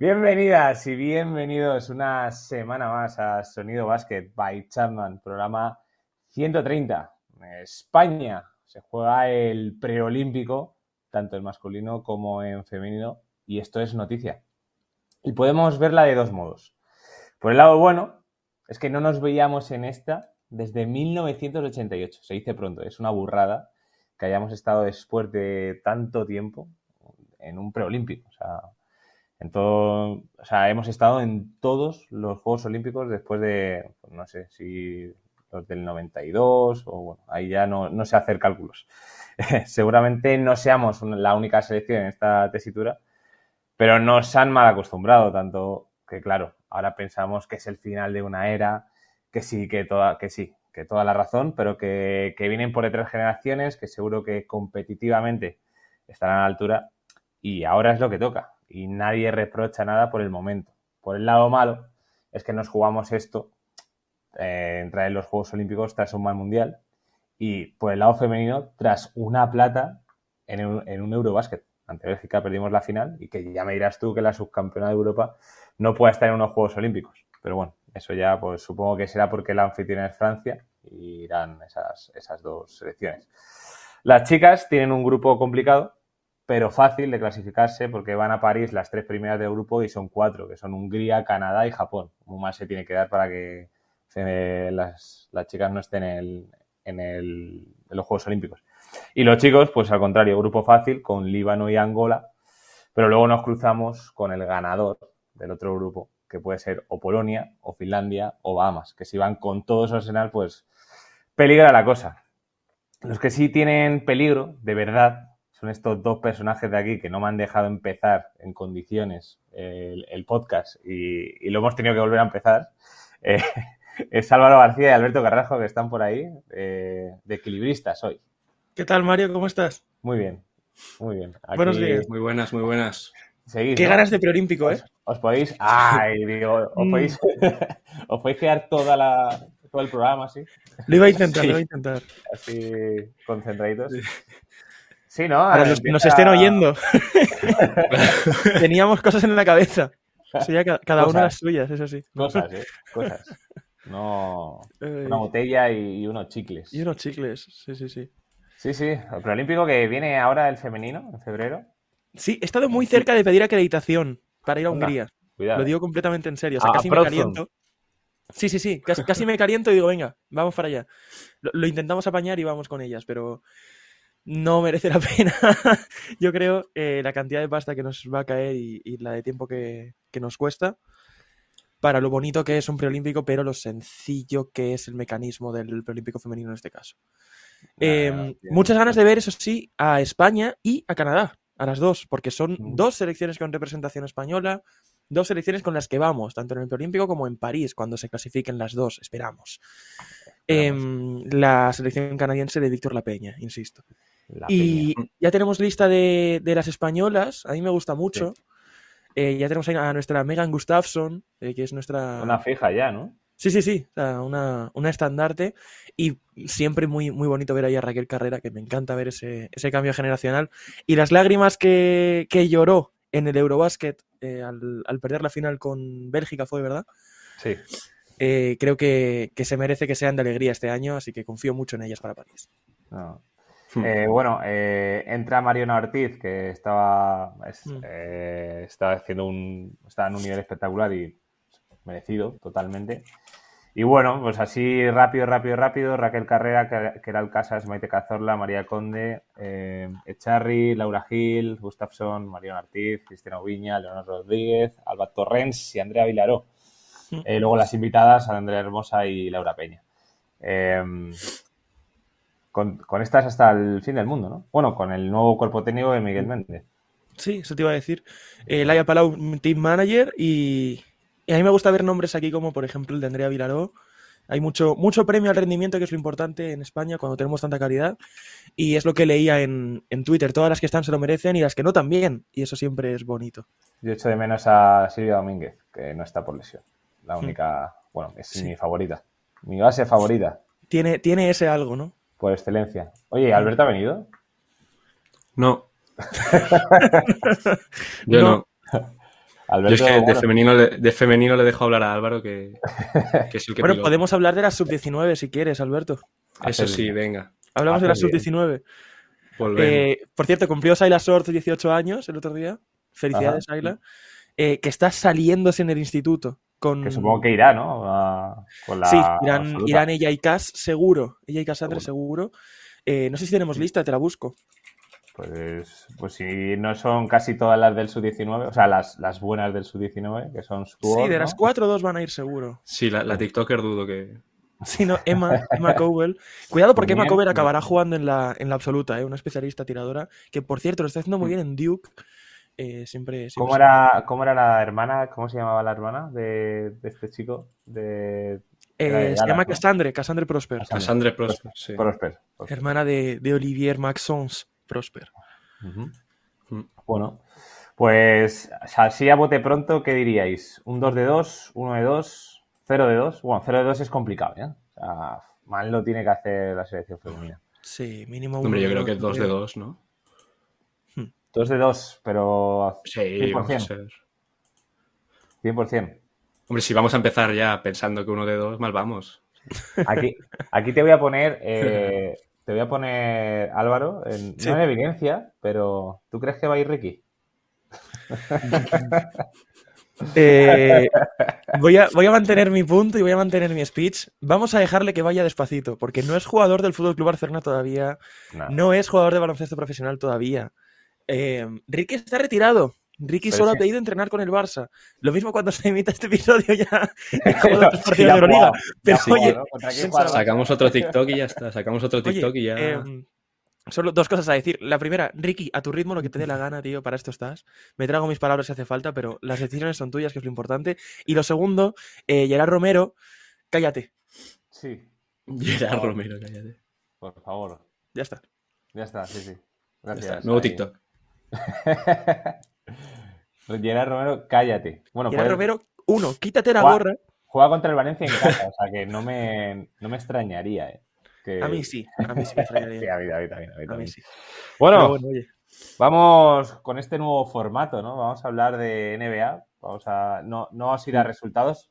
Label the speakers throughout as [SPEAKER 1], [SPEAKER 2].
[SPEAKER 1] Bienvenidas y bienvenidos una semana más a Sonido Basket by Chapman, programa 130. España se juega el preolímpico, tanto en masculino como en femenino, y esto es noticia. Y podemos verla de dos modos. Por el lado bueno, es que no nos veíamos en esta desde 1988. Se dice pronto, es una burrada que hayamos estado después de tanto tiempo en un preolímpico. O sea, en o sea, hemos estado en todos los Juegos Olímpicos después de, pues, no sé si los del 92 o bueno, ahí ya no, no sé hacer cálculos. Seguramente no seamos la única selección en esta tesitura, pero nos han mal acostumbrado tanto que claro, ahora pensamos que es el final de una era, que sí, que toda, que sí, que toda la razón, pero que, que vienen por detrás generaciones, que seguro que competitivamente estarán a la altura y ahora es lo que toca y nadie reprocha nada por el momento. Por el lado malo es que nos jugamos esto eh, entrar en los Juegos Olímpicos tras un mal mundial y por el lado femenino tras una plata en un, Eurobásquet. Ante Bélgica perdimos la final y que ya me dirás tú que la subcampeona de Europa no pueda estar en unos Juegos Olímpicos. Pero bueno, eso ya pues supongo que será porque la anfitriona es Francia y irán esas, esas dos selecciones. Las chicas tienen un grupo complicado, pero fácil de clasificarse porque van a París las tres primeras del grupo y son cuatro, que son Hungría, Canadá y Japón. Más se tiene que dar para que las, las chicas no estén en, el, en, el, en, los Juegos Olímpicos. Y los chicos, pues al contrario, grupo fácil con Líbano y Angola, pero luego nos cruzamos con el ganador del otro grupo, que puede ser o Polonia, o Finlandia, o Bahamas, que si van con todo su arsenal, pues peligra la cosa. Los que sí tienen peligro, de verdad, son estos dos personajes de aquí que no me han dejado empezar en condiciones el, el podcast y, y, lo hemos tenido que volver a empezar. Eh, es Álvaro García y Alberto Carrajo que están por ahí, eh, de equilibristas hoy.
[SPEAKER 2] ¿Qué tal, Mario? ¿Cómo estás?
[SPEAKER 1] Muy bien, muy bien.
[SPEAKER 2] Aquí... Buenos días.
[SPEAKER 3] Muy buenas, muy buenas.
[SPEAKER 2] Seguís, Qué ¿no? ganas de preolímpico, ¿eh?
[SPEAKER 1] Os, os podéis... ¡Ay, digo! Os podéis, os podéis quedar toda la, todo el programa así.
[SPEAKER 2] Lo iba a intentar, sí. lo iba a intentar.
[SPEAKER 1] Así, concentraditos. Sí. Sí, ¿no?
[SPEAKER 2] Que nos estén oyendo. Teníamos cosas en la cabeza. Sería cada cosas. una las suyas, eso sí.
[SPEAKER 1] Cosas, ¿eh? Cosas. No. Una botella y, unos chicles.
[SPEAKER 2] Y unos chicles, sí, sí, sí.
[SPEAKER 1] Sí, sí. El preolímpico que viene ahora el femenino, en febrero.
[SPEAKER 2] Sí, he estado muy cerca de pedir acreditación para ir a Hungría. Cuidado. Lo digo completamente en serio. O sea,
[SPEAKER 1] Ah,
[SPEAKER 2] casi me caliento. Sí, sí, sí. Casi, casi, me caliento y digo, venga, vamos para allá. Lo, lo, intentamos apañar y vamos con ellas, pero no merece la pena. Yo creo eh, la cantidad de pasta que nos va a caer y, y la de tiempo que, que, nos cuesta para lo bonito que es un preolímpico, pero lo sencillo que es el mecanismo del preolímpico femenino en este caso. Eh, muchas ganas de ver, eso sí, a España y a Canadá, a las dos, porque son mm. dos selecciones con representación española, dos selecciones con las que vamos, tanto en el preolímpico como en París, cuando se clasifiquen las dos, esperamos. Eh, la selección canadiense de Víctor La Peña, insisto. La y peña. ya tenemos lista de, de, las españolas, a mí me gusta mucho. Sí. Eh, ya tenemos a nuestra Megan Gustafsson, eh, que es nuestra...
[SPEAKER 1] Una fija ya, ¿no?
[SPEAKER 2] Sí, sí, sí, o sea, una, una, estandarte y siempre muy, muy bonito ver ahí a Raquel Carrera, que me encanta ver ese, ese cambio generacional. Y las lágrimas que, que lloró en el Eurobasket eh, al, al, perder la final con Bélgica fue, ¿verdad?
[SPEAKER 1] Sí.
[SPEAKER 2] Eh, creo que, que, se merece que sean de alegría este año, así que confío mucho en ellas para París.
[SPEAKER 1] No. Eh, bueno, eh, entra Mariona Ortiz, que estaba, es,
[SPEAKER 2] Mm.
[SPEAKER 1] eh, estaba haciendo un, estaba en un nivel espectacular y merecido totalmente. Y bueno, pues así rápido, rápido, rápido, Raquel Carrera, que, que era el Casas, Maite Cazorla, María Conde, Echarri, Laura Gil, Gustafsson, Mariona Ortiz, Cristina Ubiña, Leonor Rodríguez, Alba Torrens y Andrea Vilaró.
[SPEAKER 2] Mm.
[SPEAKER 1] Eh, luego las invitadas, Andrea Hermosa y Laura Peña. Con, con, estas hasta el fin del mundo, ¿no? Bueno, con el nuevo cuerpo técnico de Miguel Méndez.
[SPEAKER 2] Sí, eso te iba a decir. Eh, Laia Palau, Team Manager, y, y, a mí me gusta ver nombres aquí como, por ejemplo, el de Andrea Vilaró. Hay mucho, mucho premio al rendimiento, que es lo importante en España cuando tenemos tanta calidad. Y es lo que leía en, en Twitter. Todas las que están se lo merecen y las que no también. Y eso siempre es bonito.
[SPEAKER 1] Yo echo de menos a Silvia Domínguez, que no está por lesión. La única, mm. bueno, es sí. mi favorita. Mi base favorita.
[SPEAKER 2] Tiene, tiene ese algo, ¿no?
[SPEAKER 1] Por excelencia. Oye, ¿Alberto ha venido?
[SPEAKER 3] No. Yo no. no.
[SPEAKER 1] Alberto,
[SPEAKER 3] Yo es que de femenino, le, de femenino le dejo hablar a Álvaro, que, que es el que
[SPEAKER 2] Bueno,
[SPEAKER 3] pilota.
[SPEAKER 2] podemos hablar de la sub-19 si quieres, Alberto.
[SPEAKER 3] Eso sí, venga.
[SPEAKER 2] Hablamos de la
[SPEAKER 1] Haces bien.
[SPEAKER 2] sub-19.
[SPEAKER 3] Volvemos.
[SPEAKER 2] Eh, por cierto, cumplió Sayla Sorz 18 años el otro día. Felicidades,
[SPEAKER 1] Ajá.
[SPEAKER 2] Sayla. Eh, que está saliéndose en el instituto. Con...
[SPEAKER 1] que supongo que irá, ¿no? A- con la
[SPEAKER 2] Sí, irán, irán ella y Cas seguro. Ella y Cassandra
[SPEAKER 1] Seguro.
[SPEAKER 2] seguro. Eh, no sé si tenemos lista, te la busco.
[SPEAKER 1] Pues, pues si no son casi todas las del sub-19, o sea, las, las buenas del sub-19, que son
[SPEAKER 2] Sí,
[SPEAKER 1] Stuart,
[SPEAKER 2] de
[SPEAKER 1] ¿no?
[SPEAKER 2] las cuatro, dos van a ir seguro.
[SPEAKER 3] Sí, la, la TikToker dudo que.
[SPEAKER 2] Sí, no, Emma, Emma Cowell. Cuidado porque Emma Cowell
[SPEAKER 1] bien.
[SPEAKER 2] acabará jugando en la, en la absoluta, ¿eh? una especialista tiradora, que por cierto lo está haciendo muy bien en Duke. Eh, siempre, siempre
[SPEAKER 1] ¿Cómo era, ¿Cómo era la hermana? ¿Cómo se llamaba la hermana de, de este chico? De
[SPEAKER 2] Eh,
[SPEAKER 1] de
[SPEAKER 2] se llama
[SPEAKER 1] ¿no?
[SPEAKER 2] Cassandre, Cassandre Prosper.
[SPEAKER 1] Cassandre.
[SPEAKER 3] Prosper, sí.
[SPEAKER 1] Prosper. Prosper.
[SPEAKER 2] Hermana de, de Olivier Maxons Prosper.
[SPEAKER 1] Ujú.
[SPEAKER 3] Mm.
[SPEAKER 1] Bueno, pues así a bote pronto, ¿qué diríais? ¿Un 2 de 2? ¿1 de 2? ¿0 de 2? Bueno, 0 de 2 es complicado, ¿eh? O sea, mal lo tiene que hacer la selección femenina.
[SPEAKER 2] Sí, mínimo
[SPEAKER 3] Hombre,
[SPEAKER 2] uno
[SPEAKER 3] yo
[SPEAKER 2] de
[SPEAKER 3] creo que
[SPEAKER 2] dos,
[SPEAKER 3] dos de
[SPEAKER 2] creo.
[SPEAKER 3] dos, ¿no?
[SPEAKER 1] 2 de 2, pero
[SPEAKER 3] Sí,
[SPEAKER 1] 100%.
[SPEAKER 3] vamos a ser.
[SPEAKER 1] 100%.
[SPEAKER 3] Hombre, si vamos a empezar ya pensando que uno de dos, mal vamos.
[SPEAKER 1] Aquí, aquí te voy a poner, eh, te voy a poner, Álvaro, en,
[SPEAKER 2] Sí.
[SPEAKER 1] no en evidencia, pero ¿tú crees que va a ir Ricky?
[SPEAKER 2] Eh, voy, a, voy a mantener mi punto y voy a mantener mi speech. Vamos a dejarle que vaya despacito, porque no es jugador del Fútbol Club Barcelona todavía,
[SPEAKER 1] No.
[SPEAKER 2] no es jugador de baloncesto profesional todavía. Eh, Ricky está retirado. Ricky solo ha pedido entrenar con el Barça. Lo mismo cuando se emita este episodio ya.
[SPEAKER 3] Sacamos otro TikTok y ya está. Sacamos otro
[SPEAKER 2] Oye,
[SPEAKER 3] TikTok y ya.
[SPEAKER 2] em, solo dos cosas a decir. La primera, Ricky, a tu ritmo, lo que te dé la gana, tío, para esto estás. Me trago mis palabras si hace falta, pero las decisiones son tuyas, que es lo importante. Y lo segundo, eh, Gerard Romero, cállate.
[SPEAKER 1] Sí,
[SPEAKER 3] Gerard Romero, cállate.
[SPEAKER 1] por favor.
[SPEAKER 2] Ya está.
[SPEAKER 1] Ya está, sí, sí. Gracias.
[SPEAKER 3] está. Nuevo
[SPEAKER 1] Ahí.
[SPEAKER 3] TikTok.
[SPEAKER 1] Gerard Romero, cállate. Bueno,
[SPEAKER 2] Gerard
[SPEAKER 1] pues,
[SPEAKER 2] Romero, uno, quítate la
[SPEAKER 1] Juega-
[SPEAKER 2] gorra.
[SPEAKER 1] juega contra el Valencia en casa, o sea que no me, no me extrañaría, ¿eh? Que-
[SPEAKER 2] A mí sí, a mí sí me
[SPEAKER 1] Sí,
[SPEAKER 2] extrañaría.
[SPEAKER 1] a mí, a mí a mí
[SPEAKER 2] A mí sí.
[SPEAKER 1] Bueno,
[SPEAKER 2] bueno,
[SPEAKER 1] vamos con este nuevo formato, ¿no? Vamos a hablar de NBA. Vamos a. No, no vamos a ir a resultados,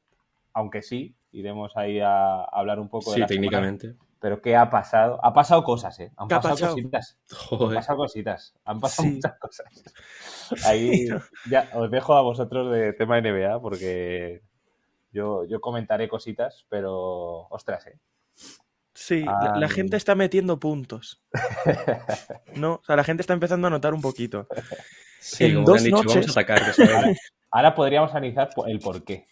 [SPEAKER 1] aunque sí, iremos ahí a, hablar un poco de
[SPEAKER 3] Sí,
[SPEAKER 1] la semana. Pero ¿qué ha pasado? Ha pasado cosas, ¿eh? Han
[SPEAKER 2] ¿Qué ha
[SPEAKER 1] pasado
[SPEAKER 2] pasado?
[SPEAKER 1] cositas. Han pasado cositas. Han pasado
[SPEAKER 2] Sí.
[SPEAKER 1] muchas cosas. Ahí ya os dejo a vosotros de tema NBA porque yo, yo comentaré cositas, pero ostras, ¿eh?
[SPEAKER 2] Sí, la, la gente está metiendo puntos. No, o sea, la gente está empezando a notar un poquito.
[SPEAKER 3] Sí,
[SPEAKER 2] En
[SPEAKER 3] como
[SPEAKER 2] dos
[SPEAKER 3] que han dicho, vamos
[SPEAKER 2] noches-
[SPEAKER 3] a atacar. saben.
[SPEAKER 1] Ahora podríamos analizar el por qué.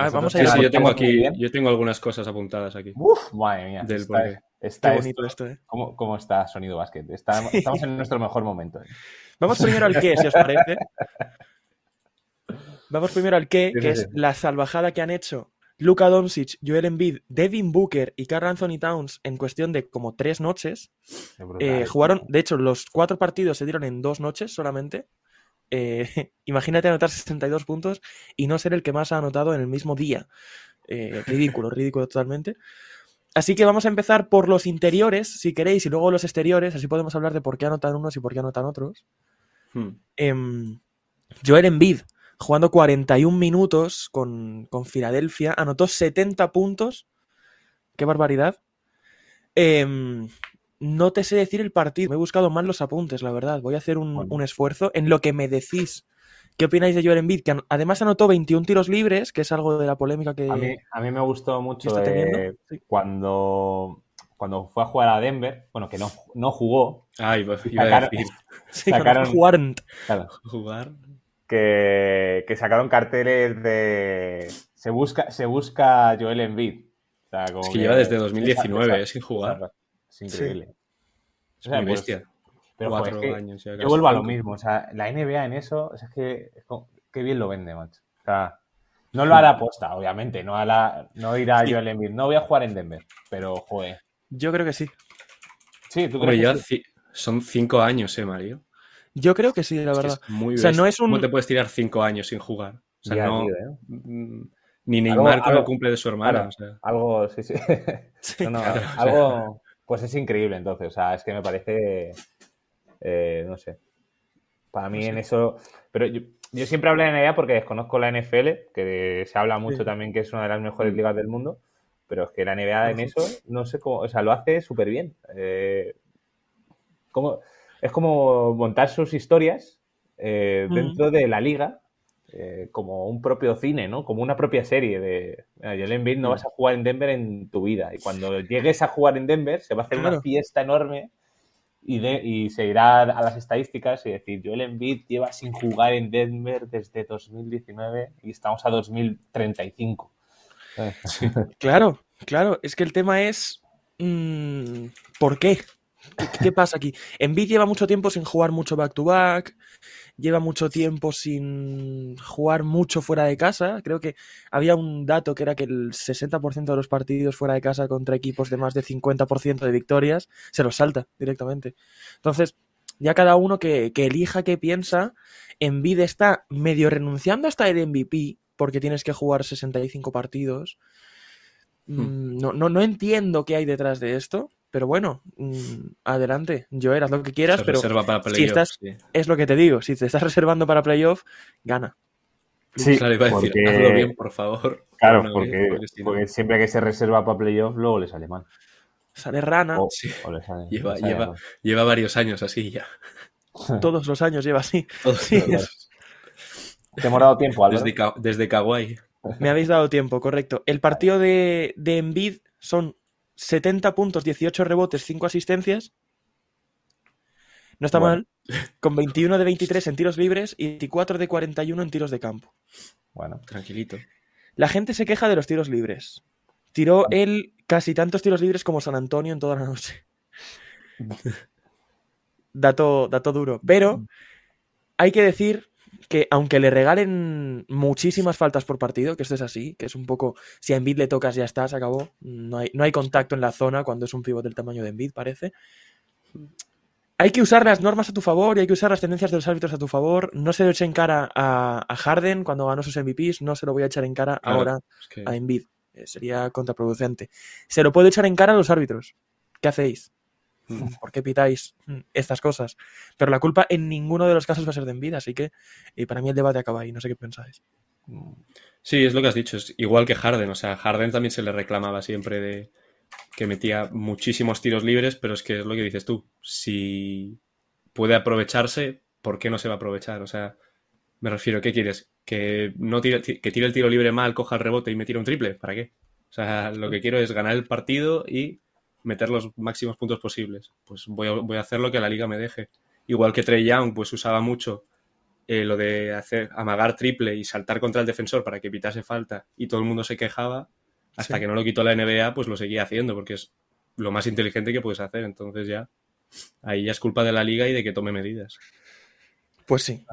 [SPEAKER 2] A ver, vamos a ir
[SPEAKER 3] sí,
[SPEAKER 2] a
[SPEAKER 3] yo tengo aquí,
[SPEAKER 1] bien.
[SPEAKER 3] yo tengo algunas cosas apuntadas aquí.
[SPEAKER 1] Uf, madre mía.
[SPEAKER 3] Del
[SPEAKER 1] está, está
[SPEAKER 2] bonito
[SPEAKER 1] esto-
[SPEAKER 2] ¿eh?
[SPEAKER 1] ¿Cómo, cómo está Sonido Basket? Está- estamos en nuestro mejor momento. ¿eh?
[SPEAKER 2] Vamos primero al qué, si os parece. Vamos primero al qué, que es la salvajada que han hecho Luka Doncic, Joel Embiid, Devin Booker y Carl Anthony Towns en cuestión de como tres noches. Eh,
[SPEAKER 1] ¿eh?
[SPEAKER 2] jugaron, de hecho, los cuatro partidos se dieron en dos noches solamente. Eh, imagínate anotar 62 puntos y no ser el que más ha anotado en el mismo día. Eh, ridículo, ridículo totalmente. Así que vamos a empezar por los interiores, si queréis, y luego los exteriores, así podemos hablar de por qué anotan unos y por qué anotan otros.
[SPEAKER 3] Hmm.
[SPEAKER 2] Em, Joel Embiid, jugando 41 minutos con, con Filadelfia, anotó 70 puntos. Qué barbaridad. Em, no te sé decir el partido. Me he buscado mal los apuntes, la verdad. Voy a hacer un,
[SPEAKER 1] Bueno.
[SPEAKER 2] un esfuerzo en lo que me decís. ¿Qué opináis de Joel Embiid? Que además anotó 21 tiros libres, que es algo de la polémica que...
[SPEAKER 1] A mí, a mí me gustó mucho
[SPEAKER 2] está
[SPEAKER 1] eh?
[SPEAKER 2] Sí.
[SPEAKER 1] cuando, cuando fue a jugar a Denver, bueno, que no, no jugó,
[SPEAKER 3] Ay, iba iba a
[SPEAKER 1] Sacaron-
[SPEAKER 3] decir
[SPEAKER 2] Sí,
[SPEAKER 1] sacaron-
[SPEAKER 2] jugaron.
[SPEAKER 1] claro,
[SPEAKER 3] jugar.
[SPEAKER 1] que, que sacaron carteles de se busca, se busca Joel Embiid. O sea, como
[SPEAKER 3] Es que lleva desde
[SPEAKER 1] esa-
[SPEAKER 3] 2019
[SPEAKER 1] esa-
[SPEAKER 3] eh, sin jugar.
[SPEAKER 1] Es increíble.
[SPEAKER 3] Es
[SPEAKER 1] O sea,
[SPEAKER 3] muy
[SPEAKER 1] pues,
[SPEAKER 3] bestia.
[SPEAKER 1] Pero
[SPEAKER 3] Cuatro
[SPEAKER 1] joder, es que
[SPEAKER 3] años ya.
[SPEAKER 1] yo vuelvo a lo mismo. O sea, la NBA en eso, o sea, es que es como- qué bien lo vende, macho. O sea, no lo hará aposta, obviamente. No, hará, no irá
[SPEAKER 2] Sí.
[SPEAKER 1] Joel Embiid. No voy a jugar en Denver, pero joder.
[SPEAKER 2] Yo creo que sí.
[SPEAKER 1] Sí, tú
[SPEAKER 3] Hombre,
[SPEAKER 1] crees que sí?
[SPEAKER 3] son cinco años, ¿eh, Mario?
[SPEAKER 2] Yo creo que sí, la
[SPEAKER 3] Es que
[SPEAKER 2] verdad.
[SPEAKER 3] es muy
[SPEAKER 2] O sea, no es un-
[SPEAKER 3] ¿Cómo te puedes tirar cinco años sin jugar? O sea,
[SPEAKER 1] Ya,
[SPEAKER 3] no...
[SPEAKER 1] tío, ¿eh?
[SPEAKER 3] mm, Ni Neymar
[SPEAKER 1] Algo- algo-
[SPEAKER 3] cumple de su hermana.
[SPEAKER 1] claro.
[SPEAKER 3] o sea.
[SPEAKER 1] Algo, sí, sí.
[SPEAKER 2] Sí.
[SPEAKER 1] No, no,
[SPEAKER 3] Claro, o sea.
[SPEAKER 1] algo, pues es increíble entonces. O sea, es que me parece, eh, no sé. Para mí
[SPEAKER 2] sé.
[SPEAKER 1] en eso, pero yo, yo siempre hablo de NBA porque desconozco la NFL, que se habla mucho
[SPEAKER 2] Sí.
[SPEAKER 1] también que es una de las mejores
[SPEAKER 3] Mm.
[SPEAKER 1] ligas del mundo, pero es que la NBA en eso, no sé cómo, o sea, lo hace súper bien. Eh, como- es como montar sus historias eh,
[SPEAKER 2] Mm.
[SPEAKER 1] dentro de la liga, eh, como un propio cine, ¿no? Como una propia serie de, "Mira, Joel Embiid no vas a jugar en Denver en tu vida. Y cuando llegues a jugar en Denver, se va a hacer
[SPEAKER 2] Claro.
[SPEAKER 1] una fiesta enorme y, de- y se irá a las estadísticas y decir, Joel Embiid lleva sin jugar en Denver desde 2019 y estamos a 2035.
[SPEAKER 2] Claro, claro. Es que el tema es. mm, ¿Por qué? ¿Qué, qué pasa aquí? Embiid lleva mucho tiempo sin jugar mucho back-to-back. Lleva mucho tiempo sin jugar mucho fuera de casa. Creo que había un dato que era que el 60% de los partidos fuera de casa contra equipos de más de 50% de victorias se los salta directamente. Entonces, ya cada uno que, que elija qué piensa, Embiid está medio renunciando hasta el MVP porque tienes que jugar 65 partidos. Mm, No, no, no entiendo qué hay detrás de esto, pero bueno, mm, adelante. Yo haz lo que quieras,
[SPEAKER 3] Se
[SPEAKER 2] pero
[SPEAKER 3] reserva para
[SPEAKER 2] si
[SPEAKER 3] playoffs,
[SPEAKER 2] estás-
[SPEAKER 3] sí.
[SPEAKER 2] es lo que te digo. Si te estás reservando para playoff, gana.
[SPEAKER 1] Sí,
[SPEAKER 3] Claro, iba a decir, hazlo bien, por favor.
[SPEAKER 1] Claro, porque,
[SPEAKER 3] bien, porque si no-
[SPEAKER 1] porque siempre que se reserva para playoff, luego le sale mal.
[SPEAKER 2] Sale rana.
[SPEAKER 1] O,
[SPEAKER 3] Sí.
[SPEAKER 1] o le sale-
[SPEAKER 3] Lleva-
[SPEAKER 1] le sale
[SPEAKER 3] lleva-
[SPEAKER 1] mal.
[SPEAKER 3] Lleva varios años así ya.
[SPEAKER 2] Todos los años lleva así.
[SPEAKER 3] Todos
[SPEAKER 2] Sí.
[SPEAKER 3] los-
[SPEAKER 1] Te hemos dado tiempo, Álvaro.
[SPEAKER 3] desde, desde Kawaii.
[SPEAKER 2] Me habéis dado tiempo, correcto. El partido de, de Embiid son 70 puntos, 18 rebotes, 5 asistencias. No está
[SPEAKER 1] Bueno.
[SPEAKER 2] mal. Con 21 de 23 en tiros libres y 24 de 41 en tiros de campo.
[SPEAKER 1] Bueno,
[SPEAKER 3] Tranquilito.
[SPEAKER 2] La gente se queja de los tiros libres. Tiró él casi tantos tiros libres como San Antonio en toda la noche. Dato, dato duro. Pero hay que decir que aunque le regalen muchísimas faltas por partido, que esto es así, que es un poco, si a Embiid le tocas ya está, se acabó. No hay, no hay contacto en la zona cuando es un pivot del tamaño de Embiid, parece. Hay que usar las normas a tu favor y hay que usar las tendencias de los árbitros a tu favor. No se lo eche en cara a, a Harden cuando ganó sus MVPs, no se lo voy a echar en cara
[SPEAKER 3] Claro.
[SPEAKER 2] ahora
[SPEAKER 3] Es que-
[SPEAKER 2] a Embiid. Eh, Sería contraproducente. Se lo puedo echar en cara a los árbitros. ¿Qué hacéis?
[SPEAKER 3] Mm.
[SPEAKER 2] ¿Por qué pitáis mm, estas cosas? Pero la culpa en ninguno de los casos va a ser de Embiid, así que y para mí el debate acaba ahí. No sé qué pensáis.
[SPEAKER 3] Sí, es lo que has dicho. Es igual que Harden. O sea, Harden también se le reclamaba siempre de que metía muchísimos tiros libres, pero es que es lo que dices tú. Si puede aprovecharse, ¿por qué no se va a aprovechar? O sea, me refiero, ¿qué quieres? ¿Que, no tire, que tire el tiro libre mal, coja el rebote y me tire un triple? ¿Para qué? O sea, lo que quiero es ganar el partido y meter los máximos puntos posibles. Pues voy a, voy a hacer lo que la liga me deje. Igual que Trey Young, pues usaba mucho eh, lo de hacer amagar triple y saltar contra el defensor para que evitase falta y todo el mundo se quejaba, hasta
[SPEAKER 2] Sí.
[SPEAKER 3] que no lo quitó la NBA, pues lo seguía haciendo porque es lo más inteligente que puedes hacer. Entonces ya, ahí ya es culpa de la liga y de que tome medidas.
[SPEAKER 2] Pues sí.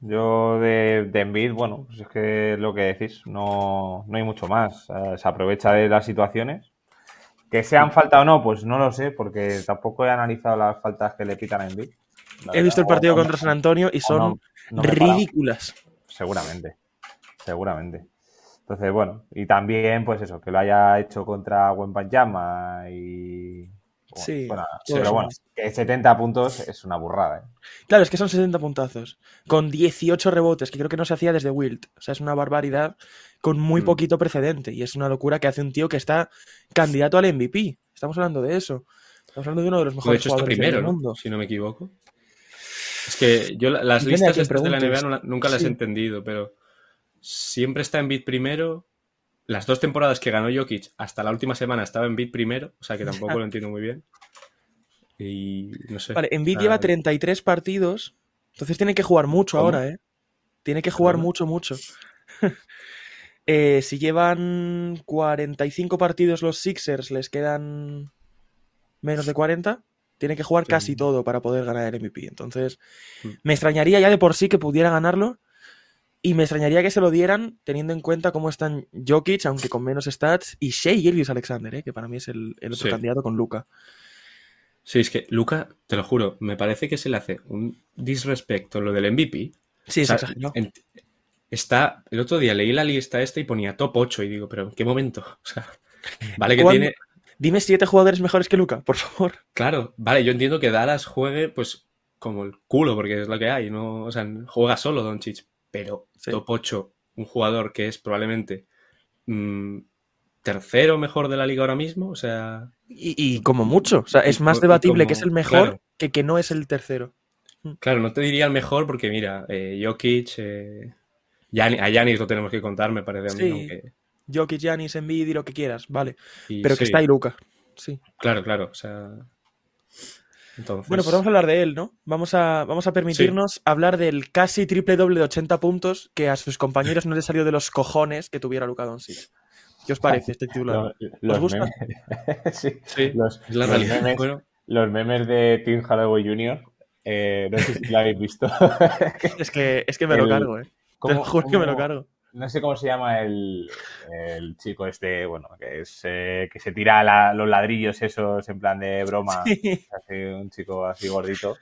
[SPEAKER 1] Yo de, de Embiid, bueno, pues es que lo que decís, no, no hay mucho más. Eh, se aprovecha de las situaciones. Que sean falta o no, pues no lo sé, porque tampoco he analizado las faltas que le pitan a la
[SPEAKER 2] He visto el partido contra San Antonio y son
[SPEAKER 1] no- no
[SPEAKER 2] ridículas.
[SPEAKER 1] Seguramente, seguramente. Entonces, bueno, y también, pues eso, que lo haya hecho contra Wembanyama y...
[SPEAKER 2] Sí,
[SPEAKER 1] bueno, pero bueno,
[SPEAKER 2] son-
[SPEAKER 1] que 70 puntos es una burrada, ¿eh?
[SPEAKER 2] Claro, es que son 60 puntazos. Con 18 rebotes, que creo que no se hacía desde Wilt. O sea, es una barbaridad con muy
[SPEAKER 3] Mm.
[SPEAKER 2] poquito precedente. Y es una locura que hace un tío que está candidato al MVP. Estamos hablando de eso. Estamos hablando de uno de los
[SPEAKER 3] De
[SPEAKER 2] mejores jugadores
[SPEAKER 3] primero,
[SPEAKER 2] del
[SPEAKER 3] ¿no?
[SPEAKER 2] mundo.
[SPEAKER 3] Si no me equivoco. Es que yo la- las
[SPEAKER 2] Depende
[SPEAKER 3] listas de la. NBA nunca las
[SPEAKER 2] Sí.
[SPEAKER 3] he entendido, pero siempre está en bid primero. Las dos temporadas que ganó Jokic, hasta la última semana estaba en bid primero, o sea que tampoco lo entiendo muy bien. Y no sé.
[SPEAKER 2] Vale, Embiid
[SPEAKER 3] sea,
[SPEAKER 2] lleva 33 partidos. Entonces tiene que jugar mucho
[SPEAKER 3] ¿Cómo?
[SPEAKER 2] ahora, ¿eh? Tiene que jugar
[SPEAKER 3] ¿Cómo?
[SPEAKER 2] mucho, mucho. Eh, si llevan 45 partidos los Sixers, les quedan menos de 40. Tiene que jugar
[SPEAKER 3] Sí.
[SPEAKER 2] casi todo para poder ganar el MVP. Entonces,
[SPEAKER 3] Mm.
[SPEAKER 2] me extrañaría ya de por sí que pudiera ganarlo. Y me extrañaría que se lo dieran teniendo en cuenta cómo están Jokic, aunque con menos stats, y Shea Gilgeous Alexander, ¿eh? que para mí es el, el otro
[SPEAKER 3] Sí.
[SPEAKER 2] candidato con Luca.
[SPEAKER 3] Sí, es que Luca, te lo juro, me parece que se le hace un disrespecto lo del MVP.
[SPEAKER 2] Sí,
[SPEAKER 3] O sea, en- está, el otro día leí la lista esta y ponía top 8 y digo, pero ¿en qué momento? O sea, vale que tiene,
[SPEAKER 2] Dime siete jugadores mejores que Luca, por favor.
[SPEAKER 3] Claro, vale, yo entiendo que Dallas juegue pues como el culo, porque es lo que hay, no, o sea, juega solo Doncic, pero
[SPEAKER 2] Sí.
[SPEAKER 3] top 8, un jugador que es probablemente mm, tercero mejor de la liga ahora mismo, o sea,
[SPEAKER 2] Y, y como mucho. O sea, es más debatible
[SPEAKER 3] como-
[SPEAKER 2] que es el mejor
[SPEAKER 3] claro.
[SPEAKER 2] que que no es el tercero.
[SPEAKER 3] claro, no te diría el mejor porque mira, eh, Jokic, eh, a Yanis lo tenemos que contar, me parece a mí.
[SPEAKER 2] Sí.
[SPEAKER 3] aunque-
[SPEAKER 2] Jokic, Giannis, Embiid y lo que quieras, vale.
[SPEAKER 3] y
[SPEAKER 2] Pero que está ahí Luca. Sí.
[SPEAKER 3] Claro, claro, o sea... Entonces,
[SPEAKER 2] Bueno, pues vamos a hablar de él, ¿no? Vamos a, vamos a permitirnos hablar del casi triple doble de 80 puntos que a sus compañeros no les salió de los cojones que tuviera Luka Doncic. ¿Qué os parece este titular?
[SPEAKER 1] Los, los
[SPEAKER 2] gusta?
[SPEAKER 1] memes. sí,
[SPEAKER 3] Sí,
[SPEAKER 1] los,
[SPEAKER 3] es la
[SPEAKER 1] los
[SPEAKER 3] realidad.
[SPEAKER 1] memes,
[SPEAKER 3] Bueno,
[SPEAKER 1] los memes de Tim Hardaway Jr. eh, no sé si lo habéis visto.
[SPEAKER 2] Es que, es que me lo cargo, ¿eh? Te
[SPEAKER 1] ¿Cómo-
[SPEAKER 2] lo juro que me lo cargo.
[SPEAKER 1] No sé cómo se llama el, el chico este, bueno, que es eh, que se tira la- los ladrillos esos en plan de broma.
[SPEAKER 2] Sí.
[SPEAKER 1] Así, un chico así gordito.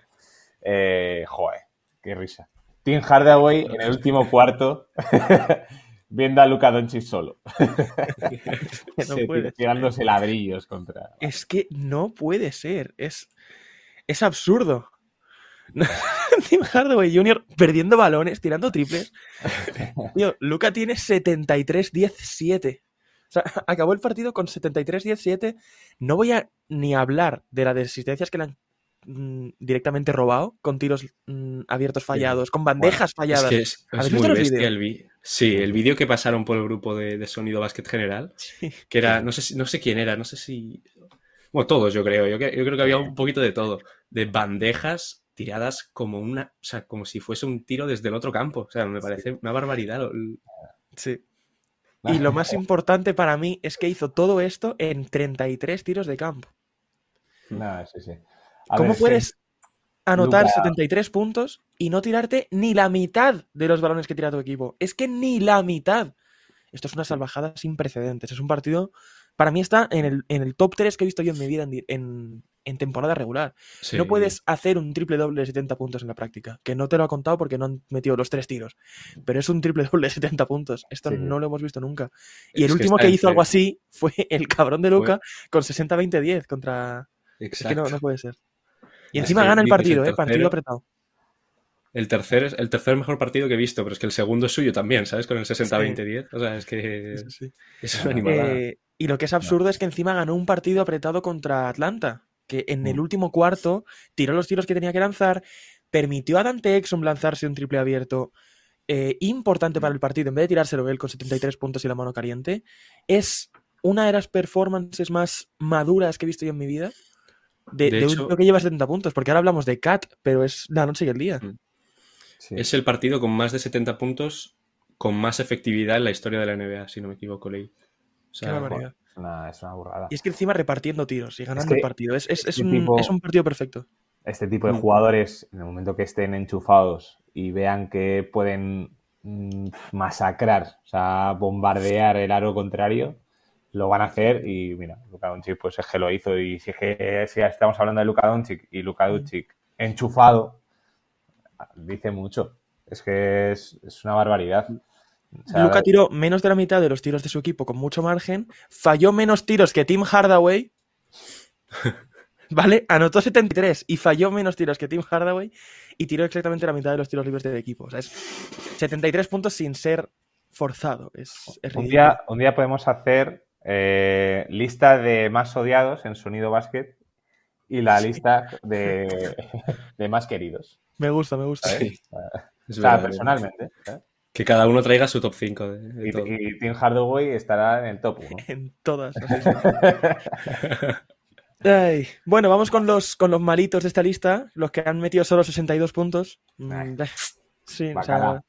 [SPEAKER 1] Eh, joder, qué risa. Tim Hardaway en el último cuarto viendo a Luka Doncic solo.
[SPEAKER 2] No puede
[SPEAKER 1] tirándose ladrillos contra.
[SPEAKER 2] Es que no puede ser. Es, es absurdo. Tim Hardaway Jr. perdiendo balones, tirando triples. Tío, Luca tiene 73-10-7. O sea, acabó el partido con 73-17. No voy a ni hablar de las asistencias que le han mm, directamente robado, con tiros mm, abiertos fallados, con bandejas
[SPEAKER 3] es
[SPEAKER 2] falladas.
[SPEAKER 3] que es, es
[SPEAKER 2] ¿Habéis
[SPEAKER 3] muy bestia el vídeo. Sí, el vídeo que pasaron por el grupo de, de Sonido Básquet General,
[SPEAKER 2] Sí.
[SPEAKER 3] que era, no sé, si- no sé quién era, no sé si... Bueno, todos yo creo, yo, que- yo creo que había un poquito de todo, de bandejas tiradas como una, o sea, como si fuese un tiro desde el otro campo, o sea, me parece una barbaridad.
[SPEAKER 2] Sí. Y lo más importante para mí es que hizo todo esto en 33 tiros de campo.
[SPEAKER 1] No, sí, sí. A
[SPEAKER 2] ¿Cómo
[SPEAKER 1] ver, sí.
[SPEAKER 2] puedes anotar
[SPEAKER 1] Luka-
[SPEAKER 2] 73 puntos y no tirarte ni la mitad de los balones que tira tu equipo? Es que ni la mitad. Esto es una salvajada sin precedentes. Es un partido, para mí está en el, en el top 3 que he visto yo en mi vida en- en temporada regular.
[SPEAKER 3] Sí.
[SPEAKER 2] No puedes hacer un triple doble de 70 puntos en la práctica, que no te lo ha contado porque no han metido los tres tiros, pero es un triple doble de 70 puntos. Esto
[SPEAKER 1] Sí.
[SPEAKER 2] no lo hemos visto nunca. Y
[SPEAKER 3] Es
[SPEAKER 2] el último que hizo
[SPEAKER 3] entre-
[SPEAKER 2] algo así fue el cabrón de Luca con 60-20-10 contra... Es que
[SPEAKER 3] Exacto.
[SPEAKER 2] no, no puede ser. Y encima gana el partido,
[SPEAKER 3] el
[SPEAKER 2] ¿eh? Partido apretado.
[SPEAKER 3] El tercer, es el tercer mejor partido que he visto, pero es que el segundo es suyo también, ¿sabes? Con el 60-20-10. O sea, es que
[SPEAKER 2] Sí, sí, sí.
[SPEAKER 3] es una animalada.
[SPEAKER 2] Eh, y lo que es absurdo es que encima ganó un partido apretado contra Atlanta, que en el
[SPEAKER 1] Mm.
[SPEAKER 2] último cuarto tiró los tiros que tenía que lanzar, permitió a Dante Exum lanzarse un triple abierto eh, importante
[SPEAKER 3] Mm.
[SPEAKER 2] para el partido, en vez de tirárselo él con 73 puntos y la mano caliente. Es una de las performances más maduras que he visto yo en mi vida. De,
[SPEAKER 3] De
[SPEAKER 2] de un
[SPEAKER 3] hecho-
[SPEAKER 2] que lleva 70 puntos, porque ahora hablamos de Cat, pero es la noche y el día.
[SPEAKER 3] Mm.
[SPEAKER 1] Sí.
[SPEAKER 3] Es el partido con más de 70 puntos, con más efectividad en la historia de la NBA, si no me equivoco, leí. O sea,
[SPEAKER 2] Qué barbaridad.
[SPEAKER 1] Es una, es una burrada.
[SPEAKER 2] Y es que encima repartiendo tiros y ganando el partido. Es, es- es
[SPEAKER 1] este
[SPEAKER 2] un,
[SPEAKER 1] tipo-
[SPEAKER 2] es un partido perfecto.
[SPEAKER 1] Este tipo de
[SPEAKER 3] Mm.
[SPEAKER 1] jugadores, en el momento que estén enchufados y vean que pueden mm, masacrar, o sea, bombardear el aro contrario, lo van a hacer y mira, Luka Doncic pues es que lo hizo y si, es que, si estamos hablando de Luka Doncic y Luka Doncic enchufado, dice mucho. Es que es, es una barbaridad. O sea,
[SPEAKER 2] Luca tiró menos de la mitad de los tiros de su equipo con mucho margen, falló menos tiros que Tim Hardaway, ¿vale? Anotó 73 y falló menos tiros que Tim Hardaway y tiró exactamente la mitad de los tiros libres del equipo. O sea, es 73 puntos sin ser forzado. Es, es
[SPEAKER 1] un, día, un día podemos hacer eh, lista de más odiados en Sonido Basket y la lista de, de más queridos.
[SPEAKER 2] Me gusta, me gusta.
[SPEAKER 3] Sí.
[SPEAKER 1] O sea, personalmente.
[SPEAKER 3] Que cada uno traiga su top 5 de, de
[SPEAKER 1] Y,
[SPEAKER 3] todo.
[SPEAKER 1] y Tim Hardaway estará en el top 1.
[SPEAKER 2] En todas. Ay, Bueno, vamos con los, con los malitos de esta lista, los que han metido solo 62 puntos. Mm,
[SPEAKER 1] Ay.
[SPEAKER 2] Sí, o sea,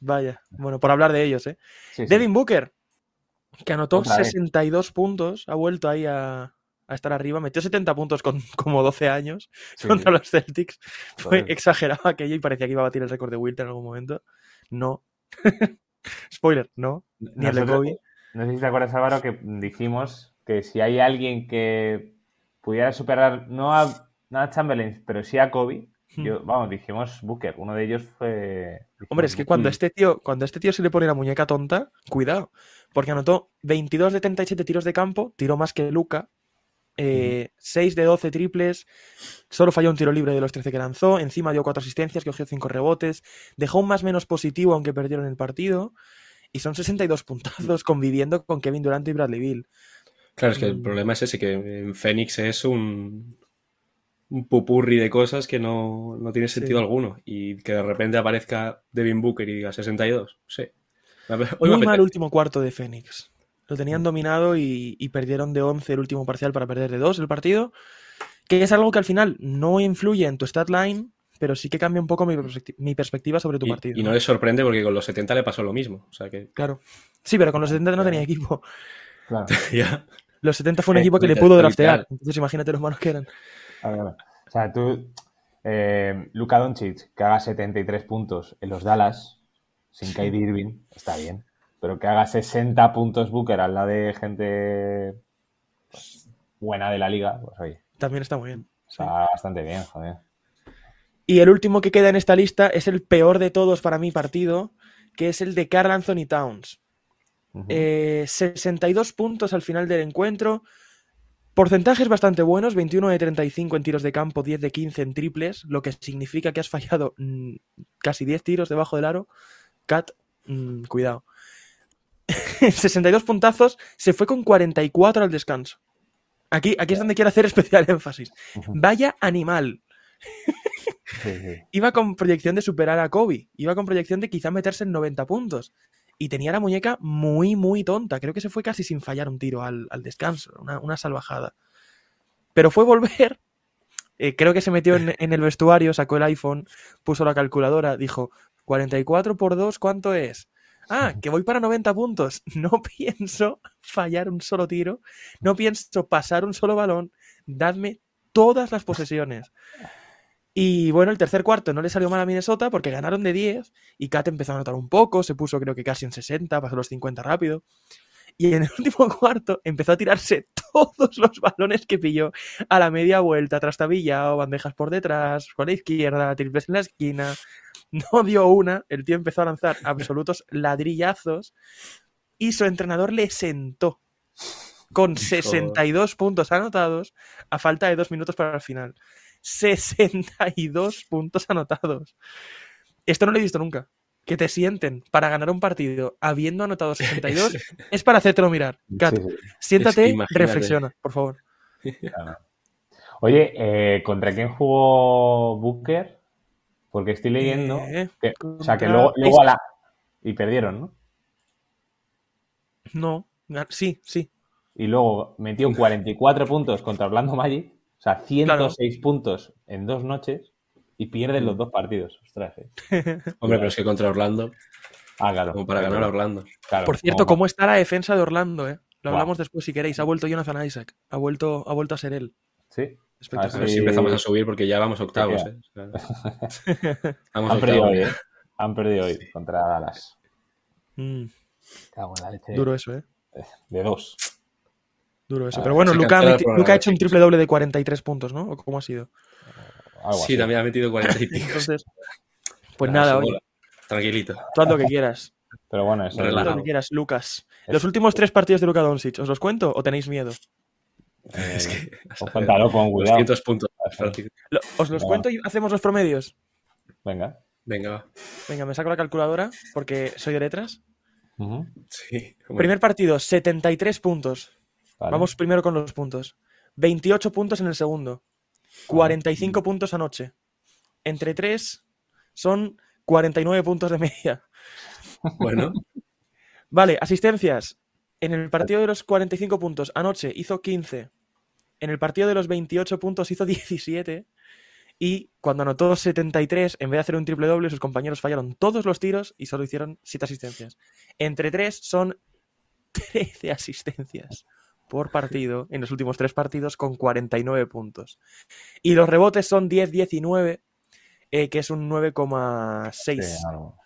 [SPEAKER 2] vaya. Bueno, por hablar de ellos, ¿eh?
[SPEAKER 1] Sí, sí.
[SPEAKER 2] Devin Booker, que anotó
[SPEAKER 1] Otra vez.
[SPEAKER 2] 62 puntos, ha vuelto ahí a, a estar arriba, metió 70 puntos con como 12 años
[SPEAKER 1] Sí,
[SPEAKER 2] contra los Celtics. Fue
[SPEAKER 1] Joder.
[SPEAKER 2] exagerado aquello y parecía que iba a batir el récord de Wilt en algún momento. No. Spoiler, no. Ni el de Kobe.
[SPEAKER 1] No sé si te acuerdas, Álvaro, que dijimos que si hay alguien que pudiera superar, no a, no a Chamberlain, pero sí a Kobe,
[SPEAKER 2] Hmm.
[SPEAKER 1] yo, vamos, dijimos Booker. Uno de ellos fue.
[SPEAKER 2] Hombre, es que cuando este tío, cuando a este tío se le pone la muñeca tonta, cuidado, porque anotó 22 de 37 tiros de campo, tiró más que Luca eh, 6 de 12 triples, solo falló un tiro libre de los 13 que lanzó, encima dio 4 asistencias, cogió 5 rebotes, dejó un más menos positivo aunque perdieron el partido, y son 62 puntazos conviviendo con Kevin Durant y Bradley Bill.
[SPEAKER 3] Claro, es que el
[SPEAKER 2] Mm.
[SPEAKER 3] problema es ese, que en Phoenix es un, un pupurri de cosas que no, no tiene sentido
[SPEAKER 2] Sí.
[SPEAKER 3] alguno. Y que de repente aparezca Devin Booker y diga 62. Sí. Hoy
[SPEAKER 2] Muy mal último cuarto de Phoenix. Lo tenían dominado y, y perdieron de 11 el último parcial para perder de 2 el partido, que es algo que al final no influye en tu stat line, pero sí que cambia un poco mi, perspecti- mi perspectiva sobre tu
[SPEAKER 3] Y,
[SPEAKER 2] partido.
[SPEAKER 3] y no les sorprende porque con los 70 le pasó lo mismo. O sea que
[SPEAKER 2] Claro. Sí, pero con los 70 no tenía equipo.
[SPEAKER 1] Claro.
[SPEAKER 3] ya.
[SPEAKER 2] Los 70 fue un equipo que le pudo draftear. Entonces imagínate los malos que eran.
[SPEAKER 1] Claro, claro. O sea, tú, eh, Luka Doncic, que haga 73 puntos en los Dallas, sin Kyrie Irving, está bien. Pero que haga 60 puntos Booker al lado de gente pues, buena de la liga, pues oye,
[SPEAKER 2] También está muy bien. sí.
[SPEAKER 1] está bastante bien, joder.
[SPEAKER 2] Y el último que queda en esta lista es el peor de todos para mi partido, que es el de Carl Anthony Towns.
[SPEAKER 1] Ujú.
[SPEAKER 2] Eh, 62 puntos al final del encuentro. Porcentajes bastante buenos, 21 de 35 en tiros de campo, 10 de 15 en triples, lo que significa que has fallado mm, casi 10 tiros debajo del aro. Cat, mm, cuidado. 62 puntazos, se fue con 44 al descanso. Aquí, aquí es donde quiero hacer especial énfasis. Vaya animal.
[SPEAKER 1] Sí, sí.
[SPEAKER 2] Iba con proyección de superar a Kobe. Iba con proyección de quizá meterse en 90 puntos. Y tenía la muñeca muy, muy tonta. Creo que se fue casi sin fallar un tiro al, al descanso. Una, una salvajada. Pero fue volver. eh, creo que se metió en, en el vestuario, sacó el iPhone, puso la calculadora, dijo, 44 por 2, ¿cuánto es? Ah, que voy para 90 puntos. No pienso fallar un solo tiro. No pienso pasar un solo balón. Dadme todas las posesiones. Y bueno, el tercer cuarto no le salió mal a Minnesota porque ganaron de 10 y Kat empezó a anotar un poco, se puso creo que casi en 60, pasó los 50 rápido. Y en el último cuarto empezó a tirarse todos los balones que pilló a la media vuelta, trastabillado, bandejas por detrás, con la izquierda, triples en la esquina. No dio una, el tío empezó a lanzar absolutos ladrillazos y su entrenador le sentó con 62 puntos anotados a falta de dos minutos para el final. 62 puntos anotados. Esto no lo he visto nunca. Que te sienten para ganar un partido habiendo anotado 62 es para hacértelo mirar. Kat,
[SPEAKER 1] Sí, sí,
[SPEAKER 2] siéntate,
[SPEAKER 3] Es que
[SPEAKER 2] reflexiona, por favor.
[SPEAKER 1] claro. Oye, eh, ¿contra quién jugó Booker? Porque estoy leyendo.
[SPEAKER 2] Eh,
[SPEAKER 1] que- o sea, que luego, luego a la. Y perdieron, ¿no?
[SPEAKER 2] no, sí, sí.
[SPEAKER 1] Y luego metió 44 puntos contra Orlando Magic. O sea, 106 puntos en dos noches. Y pierden los dos partidos. Ostras, eh.
[SPEAKER 3] Hombre, pero es que contra Orlando,
[SPEAKER 1] Ah, claro.
[SPEAKER 3] como para ganar a Orlando.
[SPEAKER 1] Claro,
[SPEAKER 2] Por cierto, ¿cómo está la defensa de Orlando? Eh? Lo hablamos después si queréis. Ha vuelto Jonathan Isaac. Ha vuelto, ha vuelto a ser él.
[SPEAKER 1] Sí.
[SPEAKER 2] Espectacular.
[SPEAKER 3] A ver si empezamos a subir porque ya vamos octavos. ¿eh? Vamos
[SPEAKER 1] Han perdido
[SPEAKER 3] octavos.
[SPEAKER 1] hoy, ¿eh? Han perdido hoy contra Dallas.
[SPEAKER 2] Mm,
[SPEAKER 1] Cago en la leche.
[SPEAKER 2] duro eso, ¿eh?
[SPEAKER 1] De dos.
[SPEAKER 2] Duro eso.
[SPEAKER 1] Ah,
[SPEAKER 2] Pero bueno,
[SPEAKER 3] se
[SPEAKER 2] Luca, ha hecho un triple doble de 43 puntos, ¿no? ¿O cómo ha sido?
[SPEAKER 1] Algo
[SPEAKER 3] Sí,
[SPEAKER 1] así.
[SPEAKER 3] también ha metido 40 y pico.
[SPEAKER 2] Entonces, pues nada, oye.
[SPEAKER 3] Tranquilito.
[SPEAKER 2] tú haz lo que quieras.
[SPEAKER 1] Pero bueno, eso
[SPEAKER 3] Relajado.
[SPEAKER 2] lo que quieras, Lucas.
[SPEAKER 1] Es-
[SPEAKER 2] Los últimos tres partidos de Luka Doncic, ¿os los cuento o tenéis miedo?
[SPEAKER 1] eh,
[SPEAKER 3] Es que,
[SPEAKER 1] pues cuéntalo con cuidado.
[SPEAKER 3] 200 puntos.
[SPEAKER 2] Lo- ¿Os los cuento y hacemos los promedios?
[SPEAKER 1] Venga.
[SPEAKER 3] Venga, va.
[SPEAKER 2] Venga, me saco la calculadora porque soy de letras.
[SPEAKER 3] Sí.
[SPEAKER 2] Primer partido, 73 puntos.
[SPEAKER 1] Vale.
[SPEAKER 2] Vamos primero con los puntos. 28 puntos en el segundo. 45 puntos anoche. Entre 3 son 49 puntos de media.
[SPEAKER 3] Bueno,
[SPEAKER 2] Vale, asistencias. En el partido de los 45 puntos anoche hizo 15. En el partido de los 28 puntos hizo 17. Y cuando anotó 73, en vez de hacer un triple doble, sus compañeros fallaron todos los tiros y solo hicieron 7 asistencias. Entre 3 son 13 asistencias por partido en los últimos 3 partidos con 49 puntos. Y los rebotes son 10-19, eh, que es un 9,6
[SPEAKER 1] Sí, algo.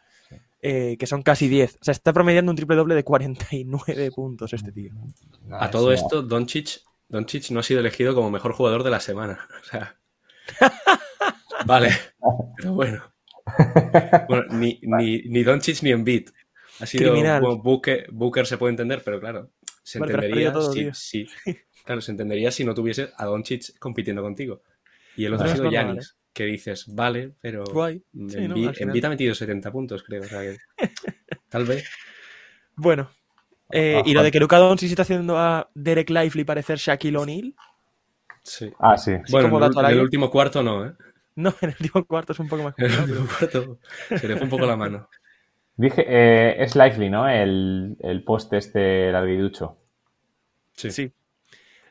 [SPEAKER 2] eh, que son casi 10. O sea, está promediando un triple doble de 49 puntos este tío.
[SPEAKER 3] a todo esto, Doncic, Doncic no ha sido elegido como mejor jugador de la semana. O sea. Vale, pero bueno. Bueno, ni, ni, ni Doncic ni Embiid. Ha sido
[SPEAKER 2] Criminal.
[SPEAKER 3] bueno, Booker, Booker se puede entender, pero claro, se
[SPEAKER 2] Vale,
[SPEAKER 3] entendería
[SPEAKER 2] todo,
[SPEAKER 3] si, Claro, se entendería si no tuviese a Doncic compitiendo contigo. Y el otro
[SPEAKER 2] No
[SPEAKER 3] ha sido Yanis, que dices, vale, pero
[SPEAKER 2] Guay.
[SPEAKER 3] en,
[SPEAKER 2] Sí, ¿no?
[SPEAKER 3] En. Vita ha metido 70 puntos, creo. O sea que tal vez.
[SPEAKER 2] Bueno. eh, y lo de que Luka Doncic está haciendo a Derek Lively parecer Shaquille O'Neal.
[SPEAKER 3] Sí.
[SPEAKER 1] Ah, sí.
[SPEAKER 3] Bueno,
[SPEAKER 2] como
[SPEAKER 3] en el, en último cuarto no, ¿eh?
[SPEAKER 2] No, en el último cuarto es un poco más
[SPEAKER 3] En el
[SPEAKER 2] complicado.
[SPEAKER 3] último cuarto se le fue un poco la mano.
[SPEAKER 1] Dije, eh, es Lively, ¿no? El, el post este larguiducho.
[SPEAKER 3] Sí.
[SPEAKER 2] Sí.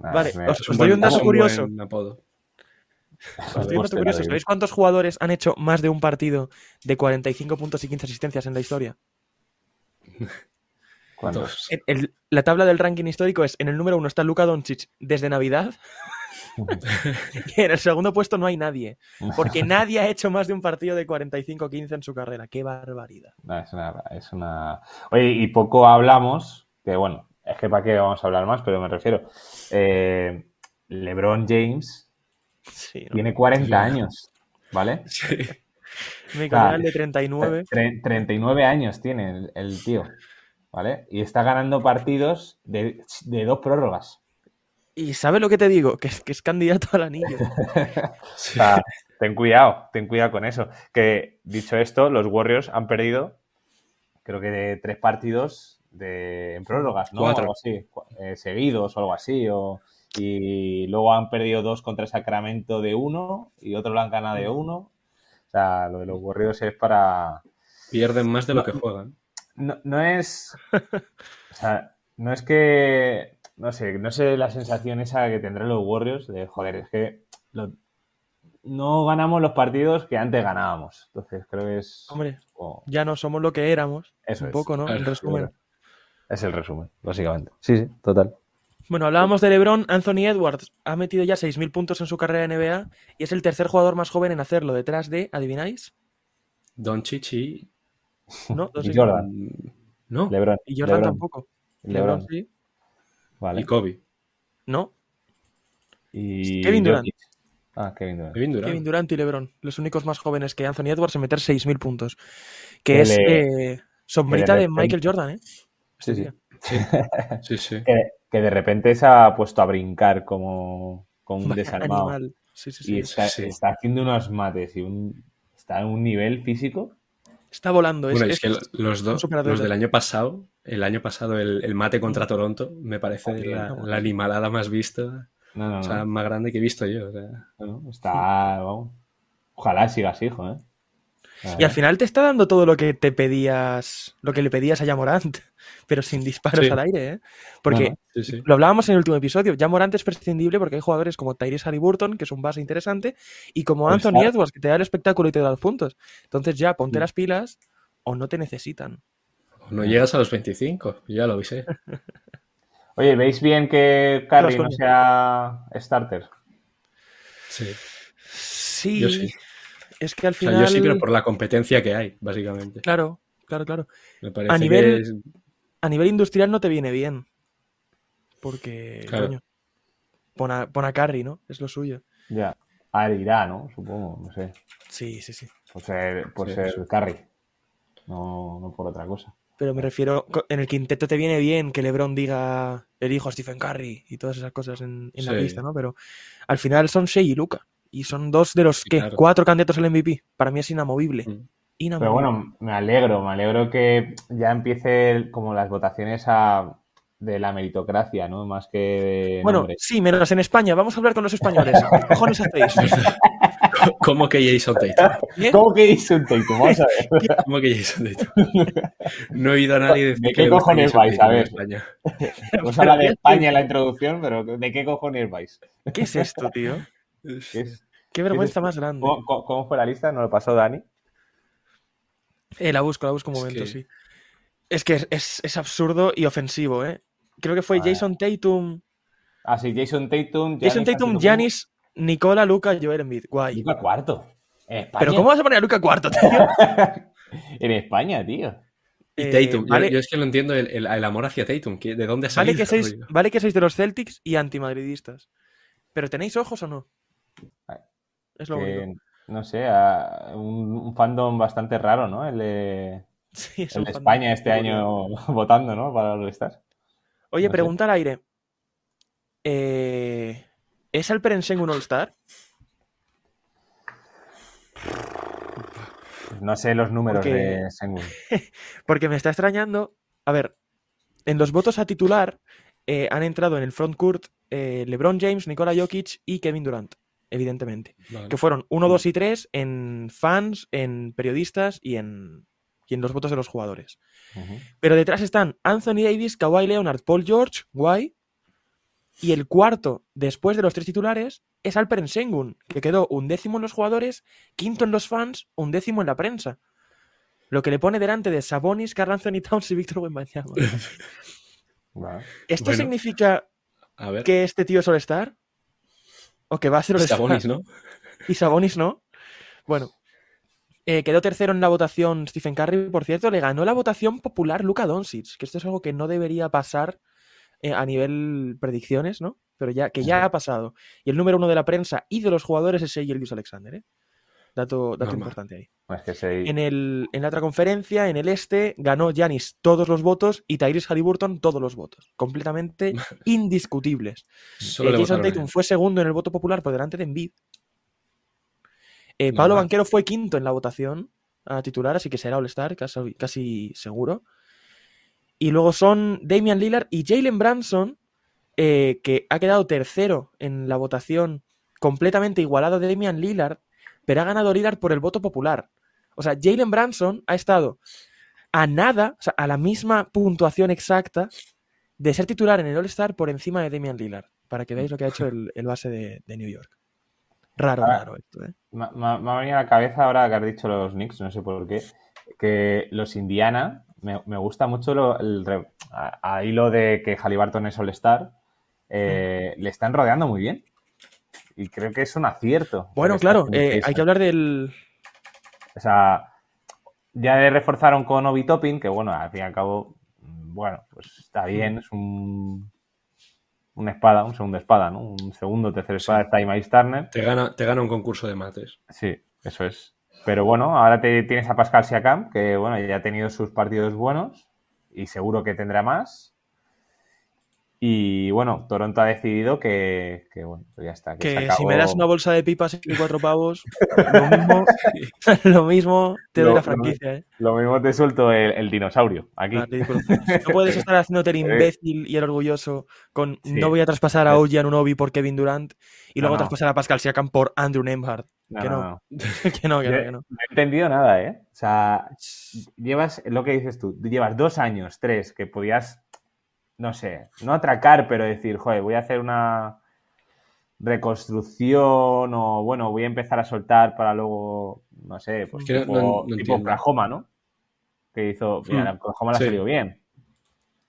[SPEAKER 1] Ah,
[SPEAKER 2] Vale,
[SPEAKER 1] me-
[SPEAKER 2] os-
[SPEAKER 3] Es
[SPEAKER 2] doy un dato curioso.
[SPEAKER 3] buen apodo.
[SPEAKER 2] Os doy un dato curioso. ¿Sabéis cuántos jugadores han hecho más de un partido de 45 puntos y 15 asistencias en la historia?
[SPEAKER 1] ¿Cuántos?
[SPEAKER 2] El- la tabla del ranking histórico es, en el número uno está Luka Doncic desde Navidad en el segundo puesto no hay nadie. Porque nadie ha hecho más de un partido de 45-15 en su carrera. ¡Qué barbaridad!
[SPEAKER 1] No, es una, es una- Oye, y poco hablamos, que bueno, es que para qué vamos a hablar más, pero me refiero. eh, LeBron James
[SPEAKER 2] Sí, ¿no?
[SPEAKER 1] tiene 40
[SPEAKER 3] Sí.
[SPEAKER 1] años, ¿vale?
[SPEAKER 3] Sí.
[SPEAKER 2] Mi canal de 39.
[SPEAKER 1] Tre- 39 años tiene el, el tío, ¿vale? Y está ganando partidos de, de dos prórrogas.
[SPEAKER 2] Y ¿sabes lo que te digo? Que es, que es candidato al anillo.
[SPEAKER 1] O sea, ten cuidado, ten cuidado con eso. Que dicho esto, los Warriors han perdido, creo que de tres partidos de, en prórrogas, ¿no?
[SPEAKER 3] Cuatro.
[SPEAKER 1] Algo así, eh, seguidos o algo así. o- y luego han perdido dos contra Sacramento de uno y otro lo han ganado de uno. O sea, lo de los Warriors es para.
[SPEAKER 3] Pierden más de lo que juegan.
[SPEAKER 1] No, no es. O sea, no es que. No sé, no sé la sensación esa que tendrán los Warriors de joder, es que lo- no ganamos los partidos que antes ganábamos. Entonces creo que es.
[SPEAKER 2] Hombre, ya no somos lo que éramos.
[SPEAKER 1] Eso
[SPEAKER 2] un
[SPEAKER 1] es.
[SPEAKER 2] poco, ¿no? En
[SPEAKER 3] Claro,
[SPEAKER 2] resumen.
[SPEAKER 1] Es el resumen, básicamente. Sí, sí, total.
[SPEAKER 2] Bueno, hablábamos de LeBron. Anthony Edwards ha metido ya 6.000 puntos en su carrera en NBA y es el tercer jugador más joven en hacerlo, detrás de, ¿adivináis?
[SPEAKER 3] Doncic y...
[SPEAKER 2] ¿No? No
[SPEAKER 1] Y. Jordan,
[SPEAKER 3] No,
[SPEAKER 1] LeBron.
[SPEAKER 2] Y Jordan
[SPEAKER 1] LeBron,
[SPEAKER 2] tampoco.
[SPEAKER 1] LeBron,
[SPEAKER 2] LeBron sí.
[SPEAKER 1] Vale.
[SPEAKER 3] y Kobe.
[SPEAKER 2] No.
[SPEAKER 1] Y
[SPEAKER 2] Kevin Durant.
[SPEAKER 1] Jokic. Ah, Kevin Durant.
[SPEAKER 3] Kevin Durant.
[SPEAKER 2] Kevin Durant y LeBron, los únicos más jóvenes que Anthony Edwards en meter 6.000 puntos. Que
[SPEAKER 1] Que
[SPEAKER 2] es
[SPEAKER 1] le-
[SPEAKER 2] eh, sombrita de
[SPEAKER 1] repente-
[SPEAKER 2] Michael Jordan, ¿eh?
[SPEAKER 1] Sí, sí.
[SPEAKER 3] Sí, sí, sí.
[SPEAKER 1] Que, que de repente se ha puesto a brincar como, como un desarmado.
[SPEAKER 2] Animal. Sí, sí,
[SPEAKER 1] Y está,
[SPEAKER 3] sí.
[SPEAKER 1] está haciendo unos mates y un, está en un nivel físico.
[SPEAKER 2] Está volando. Es,
[SPEAKER 3] Bueno,
[SPEAKER 2] es-
[SPEAKER 3] es que lo- los dos, los del año pasado, el año pasado el, el mate contra Toronto, me parece
[SPEAKER 1] Joder,
[SPEAKER 3] la,
[SPEAKER 2] no.
[SPEAKER 3] la animalada más vista,
[SPEAKER 1] No, no,
[SPEAKER 3] o sea,
[SPEAKER 1] no.
[SPEAKER 3] más grande que he visto yo. o sea.
[SPEAKER 1] Está, vamos. Ojalá siga así, hijo, ¿eh?
[SPEAKER 2] Y al final te está dando todo lo que te pedías, lo que le pedías a Yamorant, pero sin disparos
[SPEAKER 3] Sí.
[SPEAKER 2] al aire, ¿eh? Porque.
[SPEAKER 3] Sí, sí.
[SPEAKER 2] lo hablábamos en el último episodio, Yamorant es prescindible porque hay jugadores como Tyrese Haliburton, que es un base interesante, y como
[SPEAKER 1] Pues
[SPEAKER 2] Anthony. Edwards, que te da el espectáculo y te da los puntos. Entonces ya, ponte
[SPEAKER 1] Mm.
[SPEAKER 2] las pilas o no te necesitan.
[SPEAKER 3] No llegas a los 25, ya lo avisé.
[SPEAKER 1] Oye, ¿veis bien que Curry no sea starter?
[SPEAKER 3] Sí.
[SPEAKER 2] Sí,
[SPEAKER 3] Yo sí.
[SPEAKER 2] es que al
[SPEAKER 3] O sea,
[SPEAKER 2] final...
[SPEAKER 3] yo sí, pero por la competencia que hay, básicamente.
[SPEAKER 2] Claro, claro, claro.
[SPEAKER 3] Me parece
[SPEAKER 2] A nivel-
[SPEAKER 3] que es-
[SPEAKER 2] A nivel industrial no te viene bien. Porque,
[SPEAKER 3] Claro.
[SPEAKER 2] coño, pon a, pon a Curry, ¿no? Es lo suyo.
[SPEAKER 1] Ya. A irá, ¿no? Supongo, no sé.
[SPEAKER 2] Sí, sí, sí.
[SPEAKER 1] Por ser, por
[SPEAKER 3] Sí,
[SPEAKER 1] ser
[SPEAKER 3] sí.
[SPEAKER 1] Curry. No, no por otra cosa.
[SPEAKER 2] Pero me refiero, en el quinteto te viene bien que LeBron diga elijo a Stephen Curry y todas esas cosas en, en la
[SPEAKER 3] Sí.
[SPEAKER 2] lista, ¿no? Pero al final son Shea y Luca. Y son dos de los
[SPEAKER 3] Sí,
[SPEAKER 2] que
[SPEAKER 3] claro.
[SPEAKER 2] cuatro candidatos al MVP. Para mí es inamovible.
[SPEAKER 3] Mm.
[SPEAKER 2] Inamovible.
[SPEAKER 1] Pero bueno, me alegro, me alegro que ya empiece como las votaciones a, de la meritocracia, ¿no? Más que de
[SPEAKER 2] Bueno, sí, menos en España. Vamos a hablar con los españoles. ¿Qué cojones hacéis?
[SPEAKER 3] ¿Cómo que Jason Tatum?
[SPEAKER 2] ¿Eh?
[SPEAKER 1] ¿Cómo que Jason Tatum? Vamos a ver.
[SPEAKER 3] ¿Cómo que Jason Tatum? No he oído a nadie decir
[SPEAKER 1] ¿De qué cojones
[SPEAKER 3] Jason
[SPEAKER 1] vais? A ver.
[SPEAKER 3] España.
[SPEAKER 1] Hemos hablado de España en la introducción, pero ¿de qué cojones vais?
[SPEAKER 2] ¿Qué es esto, tío?
[SPEAKER 1] ¿Qué es?
[SPEAKER 2] Qué vergüenza más grande.
[SPEAKER 1] ¿Cómo, fue la lista? ¿No lo pasó Dani?
[SPEAKER 2] Eh, la busco, la busco un
[SPEAKER 3] Es
[SPEAKER 2] momento,
[SPEAKER 3] que-
[SPEAKER 2] sí. Es que es, es- es absurdo y ofensivo, ¿eh? Creo que fue. Jason Tatum.
[SPEAKER 1] Ah, sí, Jason Tatum.
[SPEAKER 2] Jason Tatum,
[SPEAKER 1] Antetokounmpo.
[SPEAKER 2] Giannis, Nicola, Luca, Joel Embiid. Guay.
[SPEAKER 1] Luka cuarto. En España.
[SPEAKER 2] Pero ¿cómo vas a poner a Luca cuarto, tío?
[SPEAKER 1] en España, tío.
[SPEAKER 3] Y
[SPEAKER 2] Eh,
[SPEAKER 3] Tatum, yo-
[SPEAKER 2] vale,
[SPEAKER 3] yo, es que no entiendo el, el- el amor hacia Tatum. ¿qué- ¿De dónde ha
[SPEAKER 2] vale
[SPEAKER 3] salido?
[SPEAKER 2] que sois,
[SPEAKER 3] rollo?
[SPEAKER 2] vale que sois de los Celtics y antimadridistas. Pero ¿tenéis ojos o no? Es lo
[SPEAKER 1] Que,
[SPEAKER 2] único.
[SPEAKER 1] no sé, a- un, un fandom bastante raro, ¿no? El de,
[SPEAKER 2] Sí, es
[SPEAKER 1] el de España este año votando, ¿no? Para los Stars.
[SPEAKER 2] Oye,
[SPEAKER 1] no sé.
[SPEAKER 2] pregunta al aire. eh, ¿es Alperen Sengun All-Star?
[SPEAKER 1] No sé los números
[SPEAKER 2] Porque-
[SPEAKER 1] de Sengun.
[SPEAKER 2] Porque me está extrañando. A ver, en los votos a titular eh, han entrado en el frontcourt eh, LeBron James, Nikola Jokic y Kevin Durant, evidentemente.
[SPEAKER 3] Vale.
[SPEAKER 2] Que fueron 1, 2 y 3 en fans, en periodistas y en, y en los votos de los jugadores. Pero detrás están Anthony Davis, Kawhi Leonard, Paul George, guay. Y el cuarto, después de los tres titulares, es Alperen Sengun, que quedó un décimo en los jugadores, quinto en los fans, un décimo en la prensa. Lo que le pone delante de Sabonis, Carl Anthony Towns y Víctor Wembanyama. ¿Esto
[SPEAKER 3] Bueno.
[SPEAKER 2] significa
[SPEAKER 3] A ver.
[SPEAKER 2] que este tío es All-Star? ¿O que va a ser All-Star?
[SPEAKER 3] Sabonis, ¿no?
[SPEAKER 2] Y Sabonis no. Bueno, eh, quedó tercero en la votación Stephen Curry, por cierto, le ganó la votación popular Luka Doncic, que esto es algo que no debería pasar eh, a nivel predicciones, ¿no? Pero ya que ya ha pasado. Y el número uno de la prensa y de los jugadores es Gilgeous Alexander, ¿eh? Dato, dato importante ahí.
[SPEAKER 1] Es que se-
[SPEAKER 2] En, el, en la otra conferencia, en el este, ganó Giannis todos los votos y Tyrese Halliburton todos los votos. Completamente indiscutibles. Eh, Jason Tatum fue segundo en el voto popular por delante de Embiid. Eh, Pablo. Banquero fue quinto en la votación a titular, así que será All-Star, casi, casi seguro. Y luego son Damian Lillard y Jalen Branson, eh, que ha quedado tercero en la votación, completamente igualado de Damian Lillard, pero ha ganado Lillard por el voto popular. O sea, Jalen Branson ha estado a nada, o sea, a la misma puntuación exacta de ser titular en el All-Star por encima de Damian Lillard, para que veáis lo que ha hecho el, el base de, de New York. Raro,
[SPEAKER 1] Ah.
[SPEAKER 2] raro esto, ¿eh?
[SPEAKER 1] Me, ha venido a la cabeza ahora que has dicho los Knicks, no sé por qué, que los Indiana, me, me gusta mucho lo, el a, a hilo de que Halliburton es All-Star, eh, le están rodeando muy bien. Y creo que es un acierto.
[SPEAKER 2] Bueno, claro, eh, hay que hablar del,
[SPEAKER 1] O sea, ya le reforzaron con Obi Toppin, que bueno, al fin y al cabo, bueno, pues está bien, es un, una espada, un segundo espada, ¿no? Un segundo, tercer espada está ahí Miles Turner.
[SPEAKER 3] Te gana, te gana un concurso de mates.
[SPEAKER 1] Sí, eso es. Pero bueno, ahora te tienes a Pascal Siakam, que bueno, ya ha tenido sus partidos buenos y seguro que tendrá más. Y bueno, Toronto ha decidido que, que, bueno, pues ya está. Que, se
[SPEAKER 2] que
[SPEAKER 1] acabó-
[SPEAKER 2] si me das una bolsa de pipas y cuatro pavos, lo mismo, lo mismo te doy la
[SPEAKER 1] lo-
[SPEAKER 2] franquicia, ¿eh?
[SPEAKER 1] Lo mismo te suelto el, el dinosaurio aquí.
[SPEAKER 2] Ah, ridículo. No puedes estar haciéndote el imbécil y el orgulloso con
[SPEAKER 1] Sí.
[SPEAKER 2] no voy a traspasar a OG Anunoby por Kevin Durant y luego
[SPEAKER 1] no.
[SPEAKER 2] traspasar a Pascal Siakam por Andrew Nembhard.
[SPEAKER 1] No,
[SPEAKER 2] que
[SPEAKER 1] no,
[SPEAKER 2] que no, que no, que no.
[SPEAKER 1] No he entendido nada, ¿eh? O sea, llevas lo que dices tú, llevas dos años, tres, que podías, no sé, no atracar, pero decir, joder, voy a hacer una reconstrucción o, bueno, voy a empezar a soltar para luego, no sé, pues
[SPEAKER 3] Es que no-
[SPEAKER 1] tipo,
[SPEAKER 3] no- no
[SPEAKER 1] tipo. Oklahoma, ¿no? Que hizo, mira,
[SPEAKER 3] Hmm.
[SPEAKER 1] a Oklahoma le ha
[SPEAKER 3] Sí.
[SPEAKER 1] salido bien.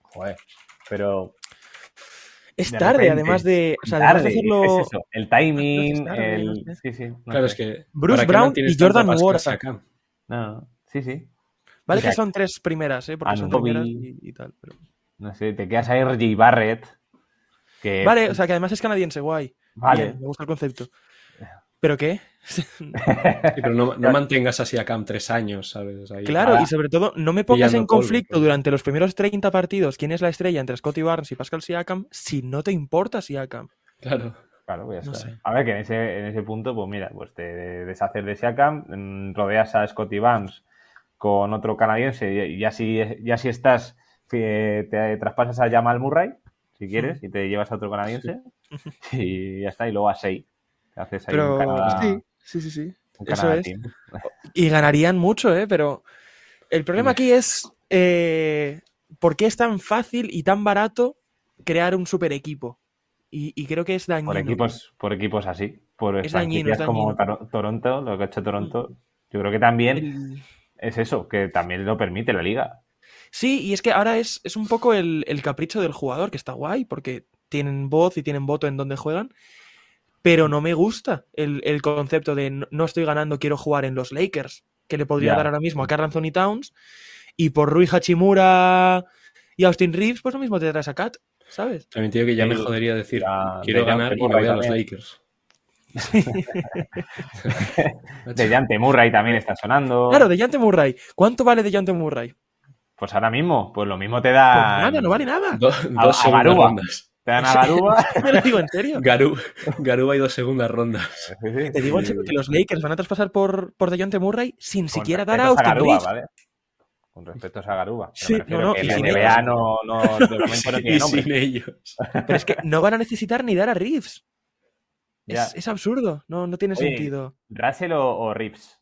[SPEAKER 1] Joder, pero
[SPEAKER 2] Es
[SPEAKER 1] de
[SPEAKER 2] tarde,
[SPEAKER 1] repente,
[SPEAKER 2] además de, o sea, además de
[SPEAKER 1] tarde,
[SPEAKER 2] hacerlo...
[SPEAKER 1] es eso, el timing,
[SPEAKER 2] Es tarde,
[SPEAKER 1] el...
[SPEAKER 2] no sé.
[SPEAKER 1] Sí, sí. no
[SPEAKER 3] Claro,
[SPEAKER 1] sé.
[SPEAKER 3] es que.
[SPEAKER 2] Bruce
[SPEAKER 3] ¿para qué
[SPEAKER 2] Brown y Jordan Ward.
[SPEAKER 1] No, sí, sí.
[SPEAKER 2] Vale
[SPEAKER 1] O sea,
[SPEAKER 2] que son tres primeras, ¿eh? Porque son primeras y, y tal. pero-
[SPEAKER 1] No sé, te quedas ahí RJ Barrett. Que,
[SPEAKER 2] Vale, o sea, que además es canadiense, guay.
[SPEAKER 1] Vale.
[SPEAKER 2] Bien, me gusta el concepto. ¿Pero qué?
[SPEAKER 3] Sí, pero no, no mantengas así a Cam tres años, ¿sabes? Ahí-
[SPEAKER 2] Claro,
[SPEAKER 1] Ah.
[SPEAKER 2] y sobre todo, no me pongas en conflicto durante los primeros 30 partidos quién es la estrella entre Scotty Barnes y Pascal Siakam si no te importa Siakam.
[SPEAKER 3] Claro.
[SPEAKER 1] Claro, pues ya
[SPEAKER 2] No
[SPEAKER 1] está.
[SPEAKER 2] sé.
[SPEAKER 1] A ver, que en ese, en ese punto, pues mira, pues te deshaces de Siakam, mm, rodeas a Scotty Barnes con otro canadiense y ya si, ya si estás, eh, te traspasas a Jamal Murray, si quieres, y te llevas a otro canadiense y ya está, y luego a Sei. Te haces ahí
[SPEAKER 2] Pero
[SPEAKER 1] un Canadá,
[SPEAKER 2] sí, sí, sí, sí.
[SPEAKER 1] un
[SPEAKER 2] eso
[SPEAKER 1] Canadá
[SPEAKER 2] es.
[SPEAKER 1] team.
[SPEAKER 2] Y ganarían mucho, ¿eh? Pero el problema aquí es eh, por qué es tan fácil y tan barato crear un super equipo. Y, y creo que es dañino.
[SPEAKER 1] Por equipos, por equipos así, por
[SPEAKER 2] Es dañino,
[SPEAKER 1] franquicias
[SPEAKER 2] es
[SPEAKER 1] como
[SPEAKER 2] dañino.
[SPEAKER 1] Toronto, lo que ha hecho Toronto, yo creo que también
[SPEAKER 2] El-
[SPEAKER 1] es eso, que también lo permite la liga.
[SPEAKER 2] Sí, y es que ahora es, es un poco el, el capricho del jugador, que está guay, porque tienen voz y tienen voto en donde juegan, pero no me gusta el, el concepto de no, no estoy ganando, quiero jugar en los Lakers, que le podría dar ahora mismo a Carl Anthony Towns, y por Rui Hachimura y Austin Reeves, pues lo mismo te traes a Kat, ¿sabes?
[SPEAKER 3] También digo que ya me jodería decir, quiero
[SPEAKER 1] de
[SPEAKER 3] ganar y me voy a los. Lakers.
[SPEAKER 1] De Jante Murray también está sonando.
[SPEAKER 2] Claro, de Jante Murray. ¿Cuánto vale de Jante Murray?
[SPEAKER 1] Pues ahora mismo, pues lo mismo te
[SPEAKER 2] Pues
[SPEAKER 1] da.
[SPEAKER 2] nada, no vale nada.
[SPEAKER 3] Do-
[SPEAKER 1] A-
[SPEAKER 3] dos
[SPEAKER 1] a
[SPEAKER 3] segundas
[SPEAKER 1] Garuba.
[SPEAKER 3] rondas.
[SPEAKER 1] Te dan a Garuba.
[SPEAKER 2] Te lo digo en serio.
[SPEAKER 3] Garu, Garuba y dos segundas rondas.
[SPEAKER 2] Te digo en serio que los Lakers van a traspasar por, por DeJounte Murray sin
[SPEAKER 1] Con
[SPEAKER 2] siquiera dar a Austin
[SPEAKER 1] Garuba,
[SPEAKER 2] Reeves.
[SPEAKER 1] ¿vale? Con respeto a Garuba.
[SPEAKER 2] Sí, no, no,
[SPEAKER 1] que
[SPEAKER 2] y sin
[SPEAKER 1] NBA
[SPEAKER 2] ellos.
[SPEAKER 1] no, no, de momento no tiene
[SPEAKER 3] y
[SPEAKER 1] nombre.
[SPEAKER 3] sin ellos.
[SPEAKER 2] Pero es que no van a necesitar ni dar a Reeves. Es, es absurdo. No, no tiene
[SPEAKER 1] Oye,
[SPEAKER 2] sentido.
[SPEAKER 1] ¿Russell o, o Reeves?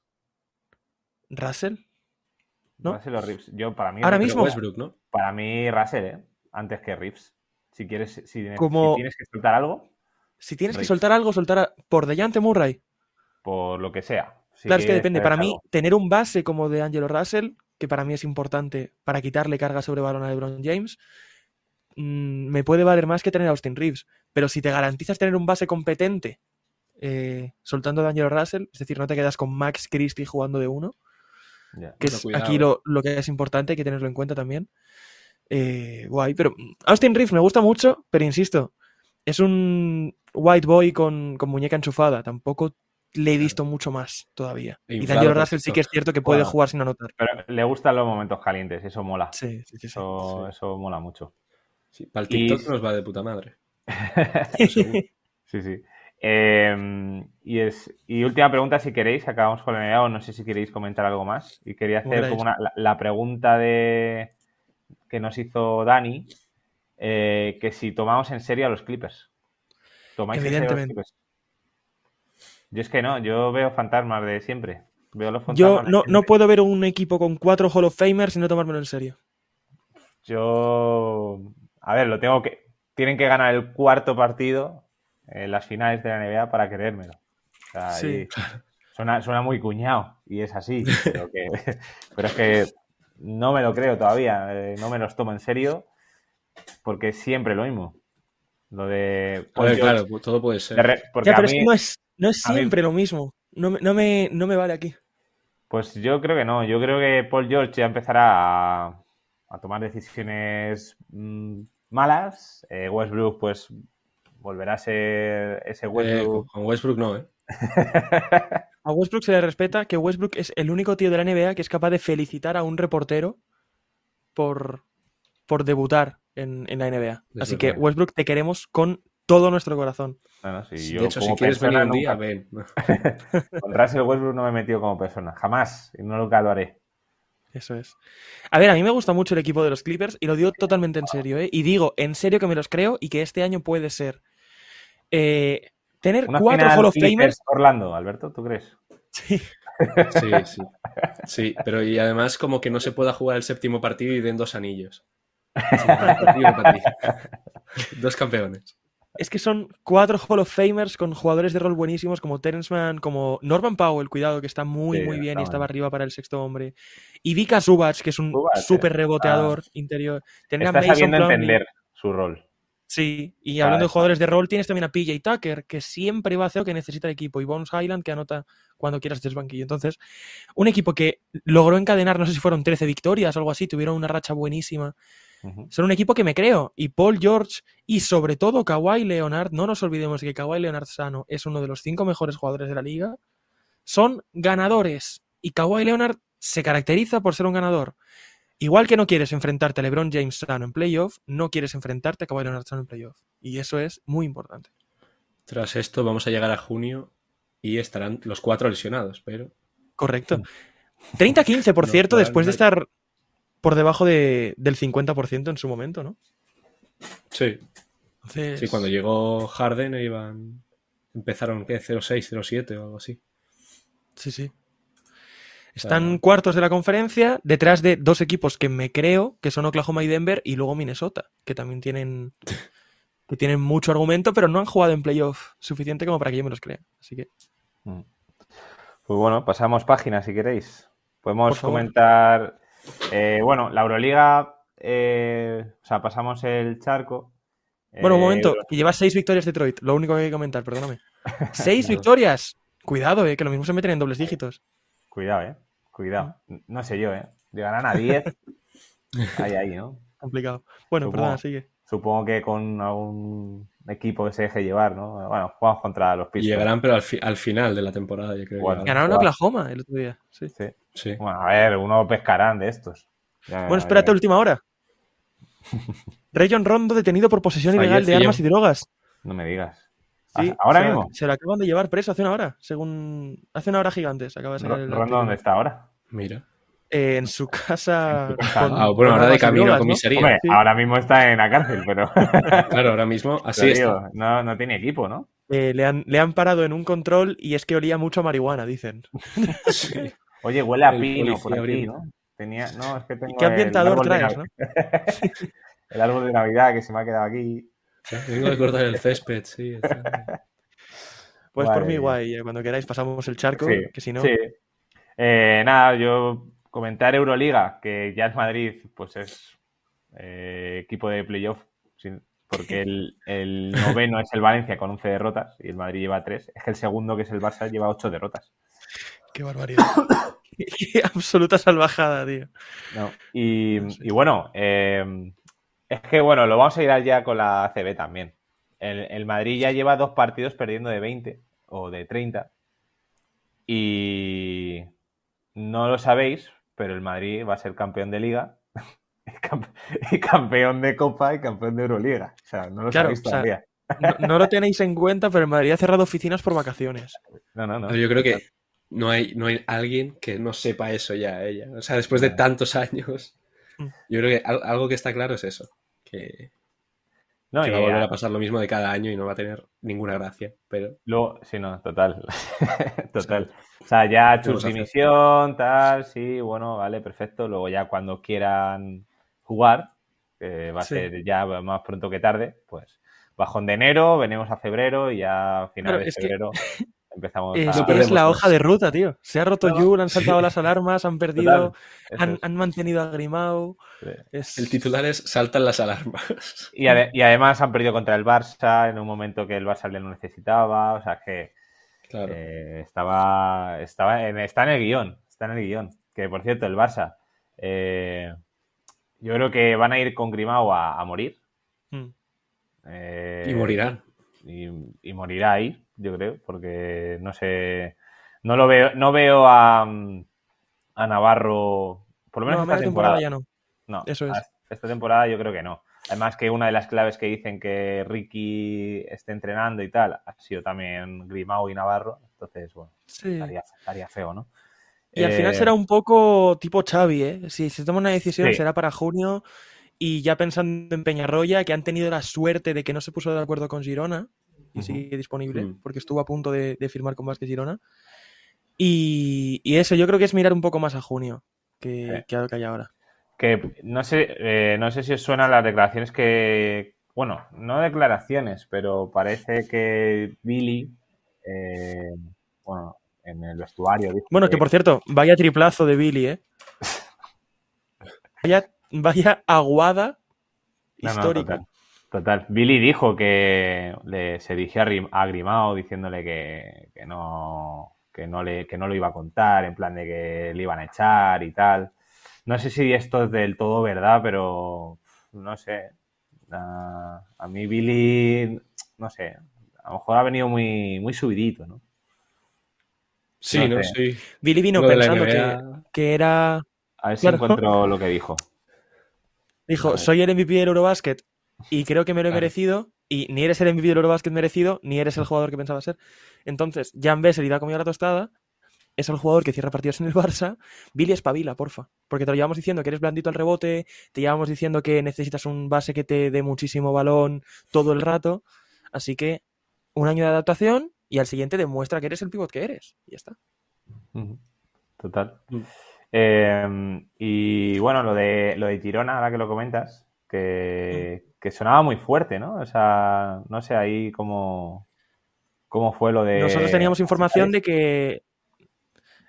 [SPEAKER 2] ¿Russell? ¿No?
[SPEAKER 1] Russell o Reeves. Yo, para mí,
[SPEAKER 2] Ahora mismo-
[SPEAKER 3] Westbrook, ¿no?
[SPEAKER 1] Para mí, Russell, ¿eh? Antes que Reeves. Si quieres, si, tienes que soltar algo,
[SPEAKER 2] Si tienes que soltar algo, soltar a- por DeJounte Murray.
[SPEAKER 1] por lo que sea. Si
[SPEAKER 2] claro, es que depende. Para mí,
[SPEAKER 1] algo.
[SPEAKER 2] tener un base como de Angelo Russell, que para mí es importante para quitarle carga sobre balón a LeBron James, mm, me puede valer más que tener a Austin Reeves. Pero si te garantizas tener un base competente eh, soltando de Angelo Russell, es decir, no te quedas con Max Christie jugando de uno, Que es
[SPEAKER 3] cuidado,
[SPEAKER 2] aquí lo, lo que es importante, hay que tenerlo en cuenta también. Eh, guay, pero Austin Reeves me gusta mucho, pero insisto, es un white boy con, con muñeca enchufada. Tampoco le he visto mucho más todavía. Y Daniel Russell sí que es cierto que puede
[SPEAKER 1] Bueno.
[SPEAKER 2] jugar sin anotar.
[SPEAKER 1] Pero le gustan los momentos calientes, eso mola.
[SPEAKER 2] Sí, sí, sí. sí.
[SPEAKER 1] Eso,
[SPEAKER 3] sí.
[SPEAKER 1] eso mola mucho.
[SPEAKER 3] Sí, para el
[SPEAKER 1] Y-
[SPEAKER 3] TikTok nos va de puta madre.
[SPEAKER 1] Sí, sí. Eh, y, es, y última pregunta, si queréis, acabamos con la NBA o no sé si queréis comentar algo más. Y quería hacer como una- la, la pregunta de que nos hizo Dani, eh, que si tomamos en serio a los Clippers. ¿Tomáis en serio a los
[SPEAKER 2] Evidentemente.
[SPEAKER 1] Clippers? Yo es que no, yo veo fantasmas de siempre. Veo los fantasmas
[SPEAKER 2] Yo no, no puedo ver un equipo con cuatro Hall of Famers y no tomármelo en serio.
[SPEAKER 1] Yo, a ver, lo tengo que. Tienen que ganar el cuarto partido en las finales de la NBA para creérmelo. O sea,
[SPEAKER 2] Sí.
[SPEAKER 1] suena, suena muy cuñado y es así. Pero, que, pero es que no me lo creo todavía. eh, no me los tomo en serio porque es siempre lo mismo. Lo de.
[SPEAKER 3] A ver,
[SPEAKER 1] Paul
[SPEAKER 3] claro,
[SPEAKER 1] George,
[SPEAKER 3] pues todo puede ser.
[SPEAKER 1] de re- porque
[SPEAKER 2] Ya,
[SPEAKER 1] a
[SPEAKER 2] pero es que no es, no es
[SPEAKER 1] mí-
[SPEAKER 2] siempre lo mismo. No me, no, me, no me vale aquí.
[SPEAKER 1] Pues yo creo que no. Yo creo que Paul George ya empezará a, a tomar decisiones mm, malas. Eh, Westbrook, pues, volverá a ser ese
[SPEAKER 3] Eh,
[SPEAKER 1] Westbrook.
[SPEAKER 3] con Westbrook no, ¿eh?
[SPEAKER 2] A Westbrook se le respeta que Westbrook es el único tío de la NBA que es capaz de felicitar a un reportero por, por debutar en, en la NBA.
[SPEAKER 3] Es
[SPEAKER 2] Así que. Westbrook te queremos con todo nuestro corazón.
[SPEAKER 1] Bueno, sí,
[SPEAKER 3] de hecho, si quieres venir un día, ven.
[SPEAKER 1] Con Russell Westbrook no me he metido como persona. Jamás. Y no nunca lo haré.
[SPEAKER 2] Eso es. A ver, a mí me gusta mucho el equipo de los Clippers y lo digo totalmente en serio, ¿eh? Y digo en serio que me los creo y que este año puede ser. Eh, tener
[SPEAKER 1] Una
[SPEAKER 2] cuatro
[SPEAKER 1] final
[SPEAKER 2] Hall of Famers.
[SPEAKER 1] Orlando, Alberto, ¿tú crees?
[SPEAKER 2] Sí.
[SPEAKER 3] Sí, sí. Sí, pero y además como que no se pueda jugar el séptimo partido y den dos anillos. Sí, partido para ti. Dos campeones.
[SPEAKER 2] Es que son cuatro Hall of Famers con jugadores de rol buenísimos como Terence Mann, como Norman Powell, cuidado, que está muy,
[SPEAKER 1] Sí,
[SPEAKER 2] muy bien y estaba arriba para el sexto hombre. Y Vika Zubac, que es un
[SPEAKER 1] eh,
[SPEAKER 2] súper reboteador interior. Tener a
[SPEAKER 1] Está
[SPEAKER 2] Mason
[SPEAKER 1] sabiendo
[SPEAKER 2] Plumlee.
[SPEAKER 1] entender su rol.
[SPEAKER 2] Sí, y hablando de jugadores de rol, tienes también a PJ Tucker, que siempre va a hacer lo que necesita el equipo, y Bones Highland, que anota cuando quieras desde el banquillo. Entonces, un equipo que logró encadenar, no sé si fueron 13 victorias o algo así, tuvieron una racha buenísima. Son un equipo que me creo. Y Paul George y sobre todo Kawhi Leonard, no nos olvidemos de que Kawhi Leonard sano es uno de los cinco mejores jugadores de la liga, son ganadores. Y Kawhi Leonard se caracteriza por ser un ganador. Igual que no quieres enfrentarte a LeBron James sano en playoff, no quieres enfrentarte a Kawhi Leonard sano en playoff. Y eso es muy importante.
[SPEAKER 3] Tras esto vamos a llegar a junio y estarán los cuatro lesionados, pero
[SPEAKER 2] Correcto. 30-15, por
[SPEAKER 3] No,
[SPEAKER 2] cierto, después de estar por debajo de- del 50% en su momento, ¿no?
[SPEAKER 3] sí,
[SPEAKER 2] Entonces,
[SPEAKER 3] sí, cuando llegó Harden iban empezaron ¿qué? 0-6, 0-7 o algo así.
[SPEAKER 2] Sí, sí. Están cuartos de la conferencia, detrás de dos equipos que me creo, que son Oklahoma y Denver, y luego Minnesota, que también tienen, que tienen mucho argumento, pero no han jugado en playoff suficiente como para que yo me los crea. Así que,
[SPEAKER 1] Mm. Pues bueno, pasamos página si queréis. Podemos comentar. eh, bueno, la Euroliga. eh, o sea, pasamos el charco.
[SPEAKER 2] bueno, un
[SPEAKER 1] Eh,
[SPEAKER 2] momento,
[SPEAKER 1] Euro-
[SPEAKER 2] que lleva seis victorias Detroit, lo único que hay que comentar, perdóname. ¡Seis victorias! Cuidado, eh, que lo mismo se meten en dobles dígitos.
[SPEAKER 1] Cuidado, eh. Cuidado. No sé yo, eh. Llegarán a 10. ahí, ahí, ¿no?
[SPEAKER 2] Complicado. Bueno,
[SPEAKER 1] Supongo.
[SPEAKER 2] perdona, sigue.
[SPEAKER 1] Supongo que con algún equipo que se deje llevar, ¿no? Bueno, jugamos contra los Pistons.
[SPEAKER 3] llegarán, pero al, fi- al final de la temporada, yo creo.
[SPEAKER 1] Bueno.
[SPEAKER 2] Ganaron a
[SPEAKER 1] Guau.
[SPEAKER 2] Oklahoma el otro día. Sí.
[SPEAKER 1] Sí.
[SPEAKER 3] Sí.
[SPEAKER 1] Bueno, a ver, uno pescarán de estos. Ya-
[SPEAKER 2] Bueno, espérate a última hora. Rayon Rondo detenido por posesión ilegal de armas y drogas.
[SPEAKER 1] No me digas.
[SPEAKER 2] Sí,
[SPEAKER 1] Ah, ¿Ahora
[SPEAKER 2] se la-
[SPEAKER 1] mismo?
[SPEAKER 2] Se lo acaban de llevar preso hace una hora, según... Hace una hora gigante se acaba de sacar el
[SPEAKER 1] ¿Rondo dónde está ahora?
[SPEAKER 3] Mira.
[SPEAKER 2] Eh, en su casa...
[SPEAKER 1] En su casa.
[SPEAKER 2] con-
[SPEAKER 3] Ah, bueno, ahora de camino a
[SPEAKER 2] drogas, ¿no?
[SPEAKER 3] comisaría.
[SPEAKER 1] Hombre,
[SPEAKER 2] Sí.
[SPEAKER 1] ahora mismo está en la cárcel, pero
[SPEAKER 3] Claro, ahora mismo así
[SPEAKER 1] digo, no, no tiene equipo, ¿no?
[SPEAKER 2] Eh, le, han, le han parado en un control y es que olía mucho a marihuana, dicen.
[SPEAKER 3] Sí.
[SPEAKER 1] Oye, huele a
[SPEAKER 3] El
[SPEAKER 1] pino por aquí. ¿no? Tenía, no, es que tengo
[SPEAKER 2] ¿Qué
[SPEAKER 1] el
[SPEAKER 2] ambientador
[SPEAKER 1] árbol de
[SPEAKER 2] traes, no?
[SPEAKER 1] el árbol de Navidad que se me ha quedado aquí.
[SPEAKER 3] Vengo de cortar el césped, sí. está-
[SPEAKER 2] Pues por mí guay, cuando queráis pasamos el charco,
[SPEAKER 1] Sí,
[SPEAKER 2] que si no...
[SPEAKER 1] sí. Eh, nada, yo comentar Euroliga, que ya el Madrid, pues es eh, equipo de playoff, porque el, el noveno es el Valencia con 11 derrotas y el Madrid lleva 3. Es que el segundo, que es el Barça, lleva 8 derrotas.
[SPEAKER 2] Qué barbaridad. Qué absoluta salvajada, tío.
[SPEAKER 1] No, Y,
[SPEAKER 2] No sé.
[SPEAKER 1] y bueno, eh, es que bueno, lo vamos a ir ya con la ACB también. El, el Madrid ya lleva dos partidos perdiendo de 20 o de 30. Y no lo sabéis, pero el Madrid va a ser campeón de liga, y campe- y campeón de Copa y campeón de Euroliga. O sea, no lo
[SPEAKER 2] Claro,
[SPEAKER 1] sabéis
[SPEAKER 2] o sea,
[SPEAKER 1] todavía.
[SPEAKER 2] No, no lo tenéis en cuenta, pero el Madrid ha cerrado oficinas por vacaciones.
[SPEAKER 1] No, no, no.
[SPEAKER 3] Yo creo que no hay, no hay alguien que no sepa eso ya, ella. O sea, después de tantos años,
[SPEAKER 2] Mm.
[SPEAKER 3] yo creo que al- algo que está claro es eso. Que,
[SPEAKER 1] No,
[SPEAKER 3] que va a volver
[SPEAKER 1] a-
[SPEAKER 3] pasar lo mismo de cada año y no va a tener ninguna gracia. Pero
[SPEAKER 1] Luego, sí, no, total. total. O sea, ya
[SPEAKER 3] ¿Qué vamos
[SPEAKER 1] chus dimisión, tal, sí, bueno, vale, perfecto. Luego ya cuando quieran jugar, va a
[SPEAKER 2] Sí.
[SPEAKER 1] ser ya más pronto que tarde, pues bajón de enero, venimos a febrero y ya a finales de
[SPEAKER 2] que
[SPEAKER 1] febrero empezamos
[SPEAKER 2] Es,
[SPEAKER 1] a...
[SPEAKER 3] No
[SPEAKER 2] es
[SPEAKER 3] perdemos
[SPEAKER 2] la hoja de ruta, tío. Se ha roto
[SPEAKER 1] No.
[SPEAKER 2] Yul, han saltado las alarmas, han perdido, han, han mantenido a Grimao.
[SPEAKER 1] Sí.
[SPEAKER 2] Es...
[SPEAKER 3] el titular es saltan las alarmas.
[SPEAKER 1] Y, ade- y además han perdido contra el Barça en un momento que el Barça le lo necesitaba, o sea que
[SPEAKER 3] Claro.
[SPEAKER 1] Eh, estaba, estaba en, está en el guion, está en el guion. Que por cierto, el Barça, eh, yo creo que van a ir con Grimao a, a morir.
[SPEAKER 2] Mm.
[SPEAKER 1] Eh,
[SPEAKER 3] y morirán.
[SPEAKER 1] Y, y morirá ahí, yo creo, porque no sé, no lo veo, no veo a, mm, a Navarro, por lo
[SPEAKER 2] No,
[SPEAKER 1] menos esta
[SPEAKER 2] temporada
[SPEAKER 1] temporada.
[SPEAKER 2] ya no.
[SPEAKER 1] No,
[SPEAKER 2] Eso es.
[SPEAKER 1] esta temporada yo creo que no. Además que una de las claves que dicen que Ricky esté entrenando y tal ha sido también Grimao y Navarro. Entonces, bueno,
[SPEAKER 2] Sí.
[SPEAKER 1] estaría, estaría feo, ¿no?
[SPEAKER 2] Y al final
[SPEAKER 1] Eh,
[SPEAKER 2] será un poco tipo Xavi, ¿eh? Si se toma una decisión
[SPEAKER 1] Sí.
[SPEAKER 2] será para junio y ya pensando en Peñarroya, que han tenido la suerte de que no se puso de acuerdo con Girona y sigue disponible,
[SPEAKER 3] Mm.
[SPEAKER 2] porque estuvo a punto de, de firmar con Vázquez Girona. Y, y eso, yo creo que es mirar un poco más a junio que, que a lo que hay ahora.
[SPEAKER 1] Que no sé, eh, no sé si os suenan las declaraciones que. Bueno, no declaraciones, pero parece que Billy. eh, bueno, en el vestuario.
[SPEAKER 2] Bueno, que por cierto, vaya triplazo de Billy, ¿eh? Vaya, vaya aguada
[SPEAKER 1] No, no,
[SPEAKER 2] histórica.
[SPEAKER 1] total, total. Billy dijo que le, se dirigió a, Rim- a Grimao diciéndole que, que no, que, no le, que no lo iba a contar, en plan de que le iban a echar y tal. No sé si esto es del todo verdad, pero no sé. A, a mí Billy, no sé, a lo mejor ha venido muy, muy subidito, ¿no?
[SPEAKER 3] Sí,
[SPEAKER 1] no sé.
[SPEAKER 3] sí.
[SPEAKER 2] Billy vino
[SPEAKER 3] Lo
[SPEAKER 2] pensando que, que era
[SPEAKER 1] A ver si
[SPEAKER 2] Claro.
[SPEAKER 1] encuentro lo que dijo.
[SPEAKER 2] Dijo, soy el MVP del Eurobasket y creo que me lo he
[SPEAKER 3] Claro.
[SPEAKER 2] merecido. Y ni eres el MVP del Eurobasket merecido, ni eres el jugador que pensaba ser. Entonces, Jan Bessel y da comido la tostada. Es el jugador que cierra partidos en el Barça. Billy espabila, porfa. Porque te lo llevamos diciendo que eres blandito al rebote. Te llevamos diciendo que necesitas un base que te dé muchísimo balón todo el rato. Así que un año de adaptación y al siguiente demuestra que eres el pivot que eres. Y ya está.
[SPEAKER 1] Total.
[SPEAKER 3] Mm.
[SPEAKER 1] Eh, y bueno, lo de lo de Girona, ahora que lo comentas, que, que sonaba muy fuerte, ¿no? O sea, no sé ahí cómo, cómo fue lo de.
[SPEAKER 2] Nosotros teníamos información de que.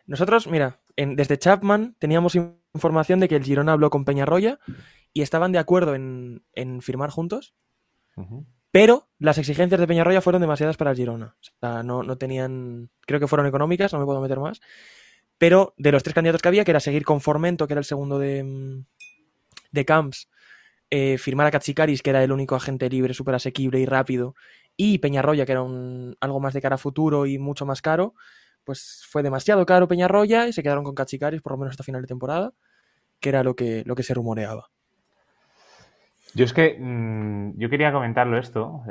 [SPEAKER 2] Nosotros, mira, en- desde Chapman teníamos in- información de que el Girona habló con Peñarroya y estaban de acuerdo en, en firmar juntos, pero las exigencias de Peñarroya fueron demasiadas para el Girona. O sea, no, no tenían. Creo que fueron económicas, no me puedo meter más. Pero de los tres candidatos que había, que era seguir con Formento, que era el segundo de, mm, de Camps, eh, firmar a Katsikaris, que era el único agente libre, súper asequible y rápido, y Peñarroya, que era un, algo más de cara a futuro y mucho más caro, pues fue demasiado caro Peñarroya y se quedaron con Katsikaris por lo menos hasta final de temporada, que era lo que, lo que se rumoreaba.
[SPEAKER 1] Yo es que mm, yo quería comentarlo esto,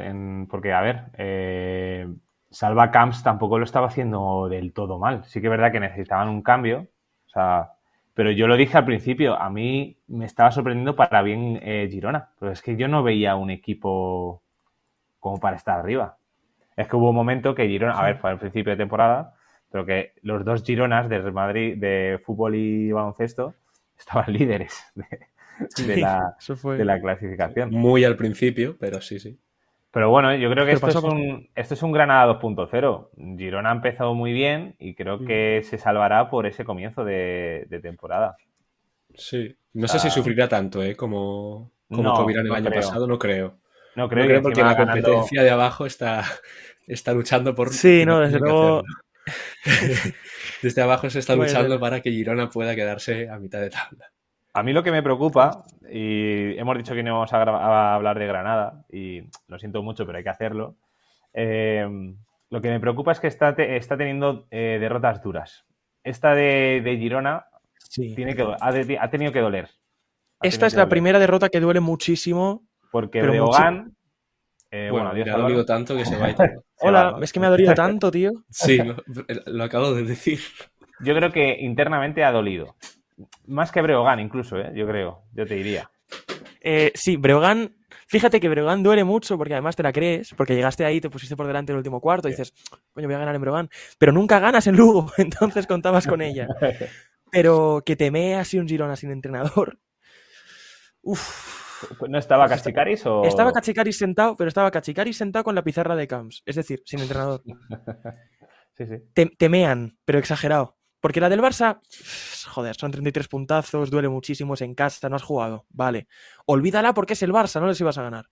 [SPEAKER 1] porque a ver, eh, Salva Camps tampoco lo estaba haciendo del todo mal. Sí que es verdad que necesitaban un cambio, o sea, pero yo lo dije al principio, a mí me estaba sorprendiendo para bien eh, Girona, pero es que yo no veía un equipo como para estar arriba. Es que hubo un momento que Girona, a ver, fue al principio de temporada, pero que los dos Gironas de Real Madrid de fútbol y baloncesto estaban líderes de, de
[SPEAKER 2] Sí,
[SPEAKER 1] la,
[SPEAKER 2] eso fue.
[SPEAKER 1] de la clasificación.
[SPEAKER 3] Muy al principio, pero sí, sí.
[SPEAKER 1] Pero bueno, yo creo que esto es, un, esto es un Granada 2.0. Girona ha empezado muy bien y creo que se salvará por ese comienzo de, de temporada.
[SPEAKER 3] Sí. No sé si sufrirá tanto, ¿eh? Como, como
[SPEAKER 1] No,
[SPEAKER 3] Covirán el
[SPEAKER 1] no
[SPEAKER 3] año
[SPEAKER 1] creo.
[SPEAKER 3] pasado, no creo.
[SPEAKER 1] No
[SPEAKER 3] No
[SPEAKER 1] creo, que
[SPEAKER 3] porque la
[SPEAKER 1] ganando-
[SPEAKER 3] competencia de abajo está, está luchando por.
[SPEAKER 2] Sí, no, desde luego-.
[SPEAKER 3] Desde abajo se está luchando para que Girona pueda quedarse a mitad de tabla.
[SPEAKER 1] A mí lo que me preocupa, y hemos dicho que no vamos a, hablar de Granada, y lo siento mucho, pero hay que hacerlo. eh, lo que me preocupa es que está, te- está teniendo eh, derrotas duras. Esta de, de Girona
[SPEAKER 2] Sí.
[SPEAKER 1] tiene que, ha, de- ha tenido que doler. Ha
[SPEAKER 2] Esta es la
[SPEAKER 1] doler.
[SPEAKER 2] primera derrota que duele muchísimo.
[SPEAKER 1] Porque
[SPEAKER 2] pero
[SPEAKER 1] Breogán. eh,
[SPEAKER 3] bueno,
[SPEAKER 1] adiós,
[SPEAKER 3] ha dolido tanto que se va y todo.
[SPEAKER 1] Se
[SPEAKER 2] Hola, es que me ha dolido tanto, tío.
[SPEAKER 3] Sí, lo, lo acabo de decir.
[SPEAKER 1] Yo creo que internamente ha dolido. Más que Breogán, incluso, ¿eh? yo creo. Yo te diría.
[SPEAKER 2] Eh, sí, Breogán. Fíjate que Breogán duele mucho porque además te la crees, porque llegaste ahí, te pusiste por delante el último cuarto y dices, coño, voy a ganar en Breogán. Pero nunca ganas en Lugo, entonces contabas con ella. Pero que teme así un Girona sin entrenador. Uf.
[SPEAKER 1] ¿No estaba
[SPEAKER 2] Pues
[SPEAKER 1] Cachicaris o.?
[SPEAKER 2] Estaba Cachicaris sentado, pero estaba Cachicaris sentado con la pizarra de Camps, es decir, sin entrenador.
[SPEAKER 1] Sí, sí.
[SPEAKER 2] Te- temean, pero exagerado. Porque la del Barça, joder, son 33 puntazos, duele muchísimo, es en casa, no has jugado. Vale. Olvídala porque es el Barça, no les ibas a ganar.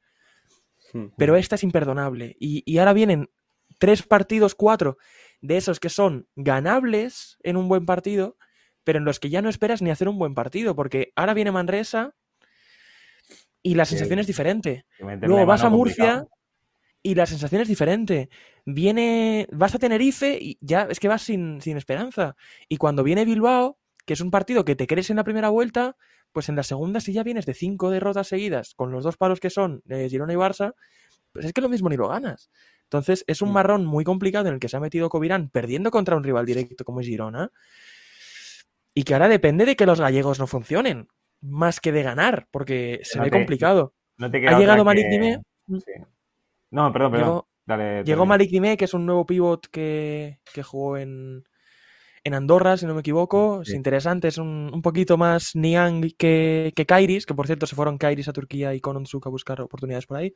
[SPEAKER 2] Pero esta es imperdonable. Y, y ahora vienen tres partidos, cuatro, de esos que son ganables en un buen partido, pero en los que ya no esperas ni hacer un buen partido, porque ahora viene Manresa y la
[SPEAKER 1] Sí.
[SPEAKER 2] sensación es diferente. Luego vas a Murcia
[SPEAKER 1] complicado.
[SPEAKER 2] Y la sensación es diferente. Viene, vas a Tenerife y ya es que vas sin, sin esperanza. Y cuando viene Bilbao, que es un partido que te crees en la primera vuelta, pues en la segunda, si ya vienes de cinco derrotas seguidas, con los dos palos que son eh, Girona y Barça, pues es que lo mismo ni lo ganas. Entonces es un
[SPEAKER 3] Mm.
[SPEAKER 2] marrón muy complicado en el que se ha metido Covirán perdiendo contra un rival directo como es Girona. Y que ahora depende de que los gallegos no funcionen, más que de ganar, porque se
[SPEAKER 1] No
[SPEAKER 2] ve
[SPEAKER 1] te-
[SPEAKER 2] complicado.
[SPEAKER 1] No te
[SPEAKER 2] Ha llegado
[SPEAKER 1] que-
[SPEAKER 2] Dime.
[SPEAKER 1] Sí. No, perdón, perdón.
[SPEAKER 2] Llegó-
[SPEAKER 1] Dale,
[SPEAKER 2] Llegó
[SPEAKER 1] termina.
[SPEAKER 2] Malik Dime, que es un nuevo pivot que, que jugó en, en Andorra, si no me equivoco.
[SPEAKER 1] Sí.
[SPEAKER 2] Es interesante, es un, un poquito más Niang que, que Kairis, que por cierto se fueron Kairis a Turquía y Kononsuk a buscar oportunidades por ahí.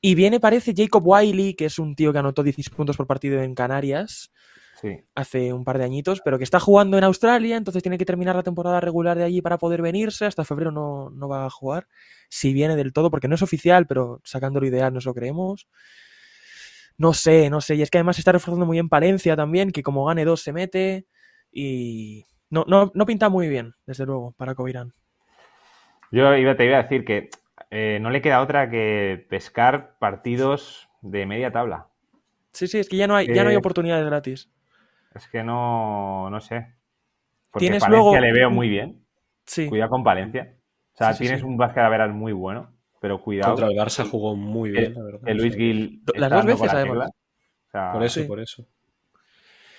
[SPEAKER 2] Y viene, parece, Jacob Wiley, que es un tío que anotó 16 puntos por partido en Canarias
[SPEAKER 1] Sí.
[SPEAKER 2] hace un par de añitos, pero que está jugando en Australia, entonces tiene que terminar la temporada regular de allí para poder venirse. Hasta febrero no, no va a jugar, si viene del todo, porque no es oficial, pero sacando lo ideal nos lo creemos. No sé, no sé. Y es que además se está reforzando muy bien Palencia también, que como gane dos se mete. Y no, no, no pinta muy bien, desde luego, para Covirán.
[SPEAKER 1] Yo iba, te iba a decir que eh, no le queda otra que pescar partidos de media tabla.
[SPEAKER 2] Sí, sí, es que ya no hay, ya no hay
[SPEAKER 1] Eh,
[SPEAKER 2] oportunidades gratis.
[SPEAKER 1] Es que no, no sé. Porque
[SPEAKER 2] Tienes
[SPEAKER 1] Palencia
[SPEAKER 2] luego-
[SPEAKER 1] le veo muy bien.
[SPEAKER 2] Sí.
[SPEAKER 1] Cuidado con Palencia. O sea,
[SPEAKER 2] Sí, sí,
[SPEAKER 1] tienes
[SPEAKER 2] sí.
[SPEAKER 1] un básquet de veras muy bueno, pero cuidado.
[SPEAKER 3] Contra el Barça jugó muy bien, la verdad.
[SPEAKER 1] que Luis Gil
[SPEAKER 2] Las dos veces,
[SPEAKER 1] la
[SPEAKER 2] además.
[SPEAKER 1] tecla. O sea,
[SPEAKER 3] Por eso,
[SPEAKER 2] Sí.
[SPEAKER 3] por eso.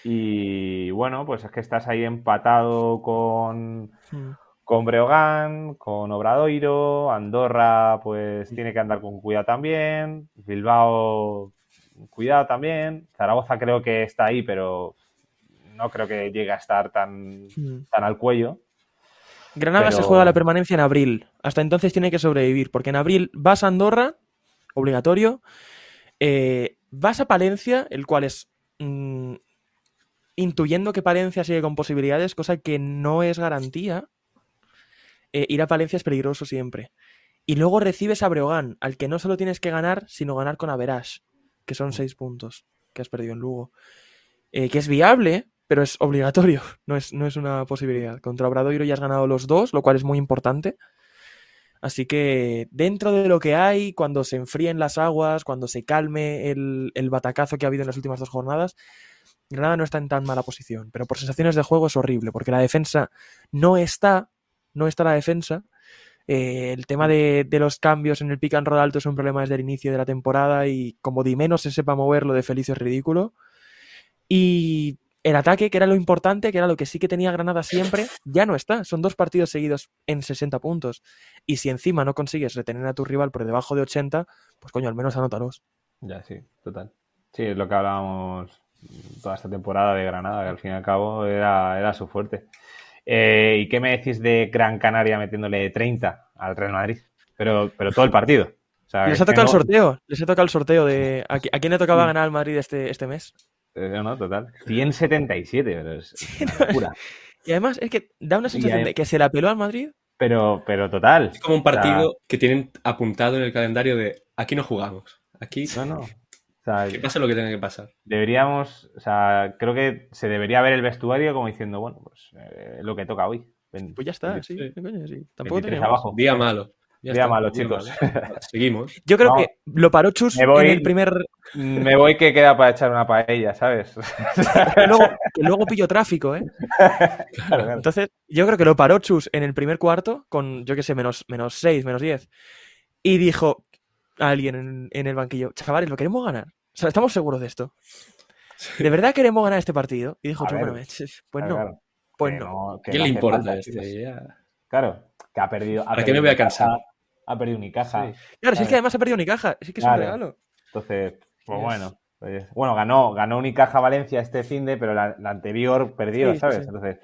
[SPEAKER 1] Y bueno, pues es que estás ahí empatado con,
[SPEAKER 2] Mm.
[SPEAKER 1] con Breogán, con Obradoiro, Andorra, pues tiene que andar con cuidado también, Bilbao, cuidado también, Zaragoza creo que está ahí, pero no creo que llegue a estar tan,
[SPEAKER 2] Mm.
[SPEAKER 1] tan al cuello.
[SPEAKER 2] Granada se juega la permanencia en abril. Hasta entonces tiene que sobrevivir, porque en abril vas a Andorra, obligatorio. eh, vas a Palencia, el cual es mm, intuyendo que Palencia sigue con posibilidades, cosa que no es garantía. eh, ir a Palencia es peligroso siempre. Y luego recibes a Breogán, al que no solo tienes que ganar, sino ganar con Average, que son seis puntos que has perdido en Lugo. Eh, que es viable, pero es obligatorio, no es, no es una posibilidad. Contra Obradoiro ya has ganado los dos, lo cual es muy importante. Así que dentro de lo que hay, cuando se enfríen las aguas, cuando se calme el, el batacazo que ha habido en las últimas dos jornadas, Granada no está en tan mala posición. Pero por sensaciones de juego es horrible, porque la defensa no está, no está la defensa. Eh, el tema de, de los cambios en el pick and roll alto es un problema desde el inicio de la temporada y como Di menos se sepa mover, lo de Felicio es ridículo. Y el ataque, que era lo importante, que era lo que sí que tenía Granada siempre, ya no está. Son dos partidos seguidos en 60 puntos. Y si encima no consigues retener a tu rival por debajo de 80, pues coño, al menos anótalos.
[SPEAKER 1] Ya, sí, total. Sí, es lo que hablábamos toda esta temporada de Granada, que al fin y al cabo era, era su fuerte. Eh, ¿Y qué me decís de Gran Canaria metiéndole 30 al Real Madrid? Pero, pero todo el partido. O sea,
[SPEAKER 2] Les
[SPEAKER 1] es
[SPEAKER 2] ha tocado el sorteo. Les ha tocado el sorteo de. ¿A, qui- a quién le tocaba ganar al Madrid este, este mes?
[SPEAKER 1] No, no, total. 177, pero es una locura.
[SPEAKER 2] Y además es que da una sensación
[SPEAKER 1] hay-
[SPEAKER 2] de que se la peló al Madrid.
[SPEAKER 1] Pero, pero total.
[SPEAKER 3] Es como un
[SPEAKER 1] O sea,
[SPEAKER 3] partido que tienen apuntado en el calendario de aquí no jugamos. Aquí
[SPEAKER 1] No, no. O sea,
[SPEAKER 3] que pase lo que tenga que pasar.
[SPEAKER 1] deberíamos, o sea, creo que se debería ver el vestuario como diciendo, bueno, pues eh, lo que toca hoy. Ven-
[SPEAKER 2] Pues ya está, sí.
[SPEAKER 3] Sí.
[SPEAKER 2] ¿qué coño? sí. Tampoco
[SPEAKER 1] 23
[SPEAKER 2] tenía más.
[SPEAKER 1] abajo.
[SPEAKER 3] Día malo. Ya
[SPEAKER 1] Día
[SPEAKER 3] está,
[SPEAKER 1] malo, chicos.
[SPEAKER 3] malo. Seguimos.
[SPEAKER 2] Yo creo que lo paró Chus
[SPEAKER 1] Me voy-
[SPEAKER 2] en el primer.
[SPEAKER 1] Me voy que queda para echar una paella, ¿sabes?
[SPEAKER 2] Que luego, que luego pilló tráfico, ¿eh?
[SPEAKER 1] Claro, claro.
[SPEAKER 2] Entonces, yo creo que lo paró Chus en el primer cuarto con, yo qué sé, menos, menos 6, menos 10. Y dijo a alguien en, en el banquillo, chavales, lo queremos ganar. O sea, estamos seguros de esto. ¿De verdad queremos ganar este partido? Y dijo Chus, bueno, pues no,
[SPEAKER 1] claro.
[SPEAKER 2] pues no.
[SPEAKER 3] ¿Qué le importa
[SPEAKER 1] falta,
[SPEAKER 3] este?
[SPEAKER 1] Claro, que ha perdido. ha
[SPEAKER 3] ¿Para qué me voy a cansar?
[SPEAKER 1] Ha perdido Unicaja.
[SPEAKER 3] Sí.
[SPEAKER 2] Claro, si es que además ha perdido ni caja, es que es
[SPEAKER 1] Claro.
[SPEAKER 2] un regalo.
[SPEAKER 1] Entonces, pues bueno. pues, bueno, ganó, ganó Unicaja Valencia este fin de, pero la, la anterior perdió,
[SPEAKER 2] Sí,
[SPEAKER 1] ¿sabes?
[SPEAKER 2] sí.
[SPEAKER 1] Entonces,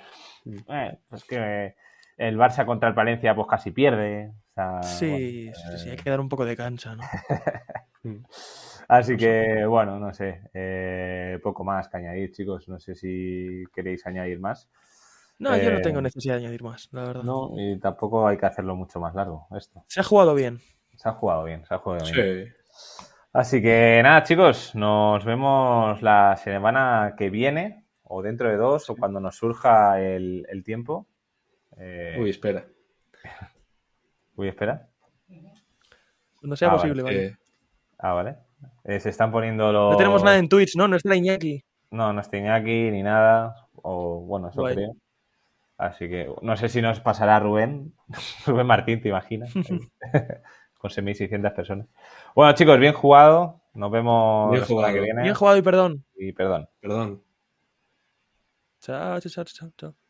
[SPEAKER 1] eh, pues que el Barça contra el Valencia pues casi pierde. o sea,
[SPEAKER 2] Sí,
[SPEAKER 1] bueno,
[SPEAKER 2] sí, sí,
[SPEAKER 1] eh,
[SPEAKER 2] hay que dar un poco de cancha, ¿no?
[SPEAKER 1] Así que, bueno, no sé, eh, poco más que añadir, chicos. No sé si queréis añadir más.
[SPEAKER 2] No, yo no
[SPEAKER 1] Eh,
[SPEAKER 2] tengo necesidad de añadir más, la verdad.
[SPEAKER 1] No, y tampoco hay que hacerlo mucho más largo esto.
[SPEAKER 2] Se ha jugado bien.
[SPEAKER 1] Se ha jugado bien, se ha jugado bien.
[SPEAKER 3] Sí.
[SPEAKER 1] Así que nada, chicos, nos vemos la semana que viene, o dentro de dos, o cuando nos surja el, el tiempo. Eh,
[SPEAKER 3] Uy, espera.
[SPEAKER 1] uy, espera.
[SPEAKER 2] Cuando sea
[SPEAKER 1] Ah, vale,
[SPEAKER 2] posible, vale.
[SPEAKER 3] Eh,
[SPEAKER 1] Ah, vale. Eh, se están poniendo los.
[SPEAKER 2] No tenemos nada en Twitch, ¿no? No está Iñaki.
[SPEAKER 1] No, no está Iñaki ni nada. O bueno, eso
[SPEAKER 2] Guay.
[SPEAKER 1] creo. Así que no sé si nos pasará Rubén. Rubén Martín, ¿te imaginas? Con 6.600 personas. Bueno, chicos, bien jugado. Nos vemos
[SPEAKER 3] Bien
[SPEAKER 1] la semana
[SPEAKER 3] jugado.
[SPEAKER 1] que viene.
[SPEAKER 2] Bien jugado y perdón.
[SPEAKER 1] Y perdón.
[SPEAKER 3] perdón.
[SPEAKER 2] Chao, chao, chao, chao. chao.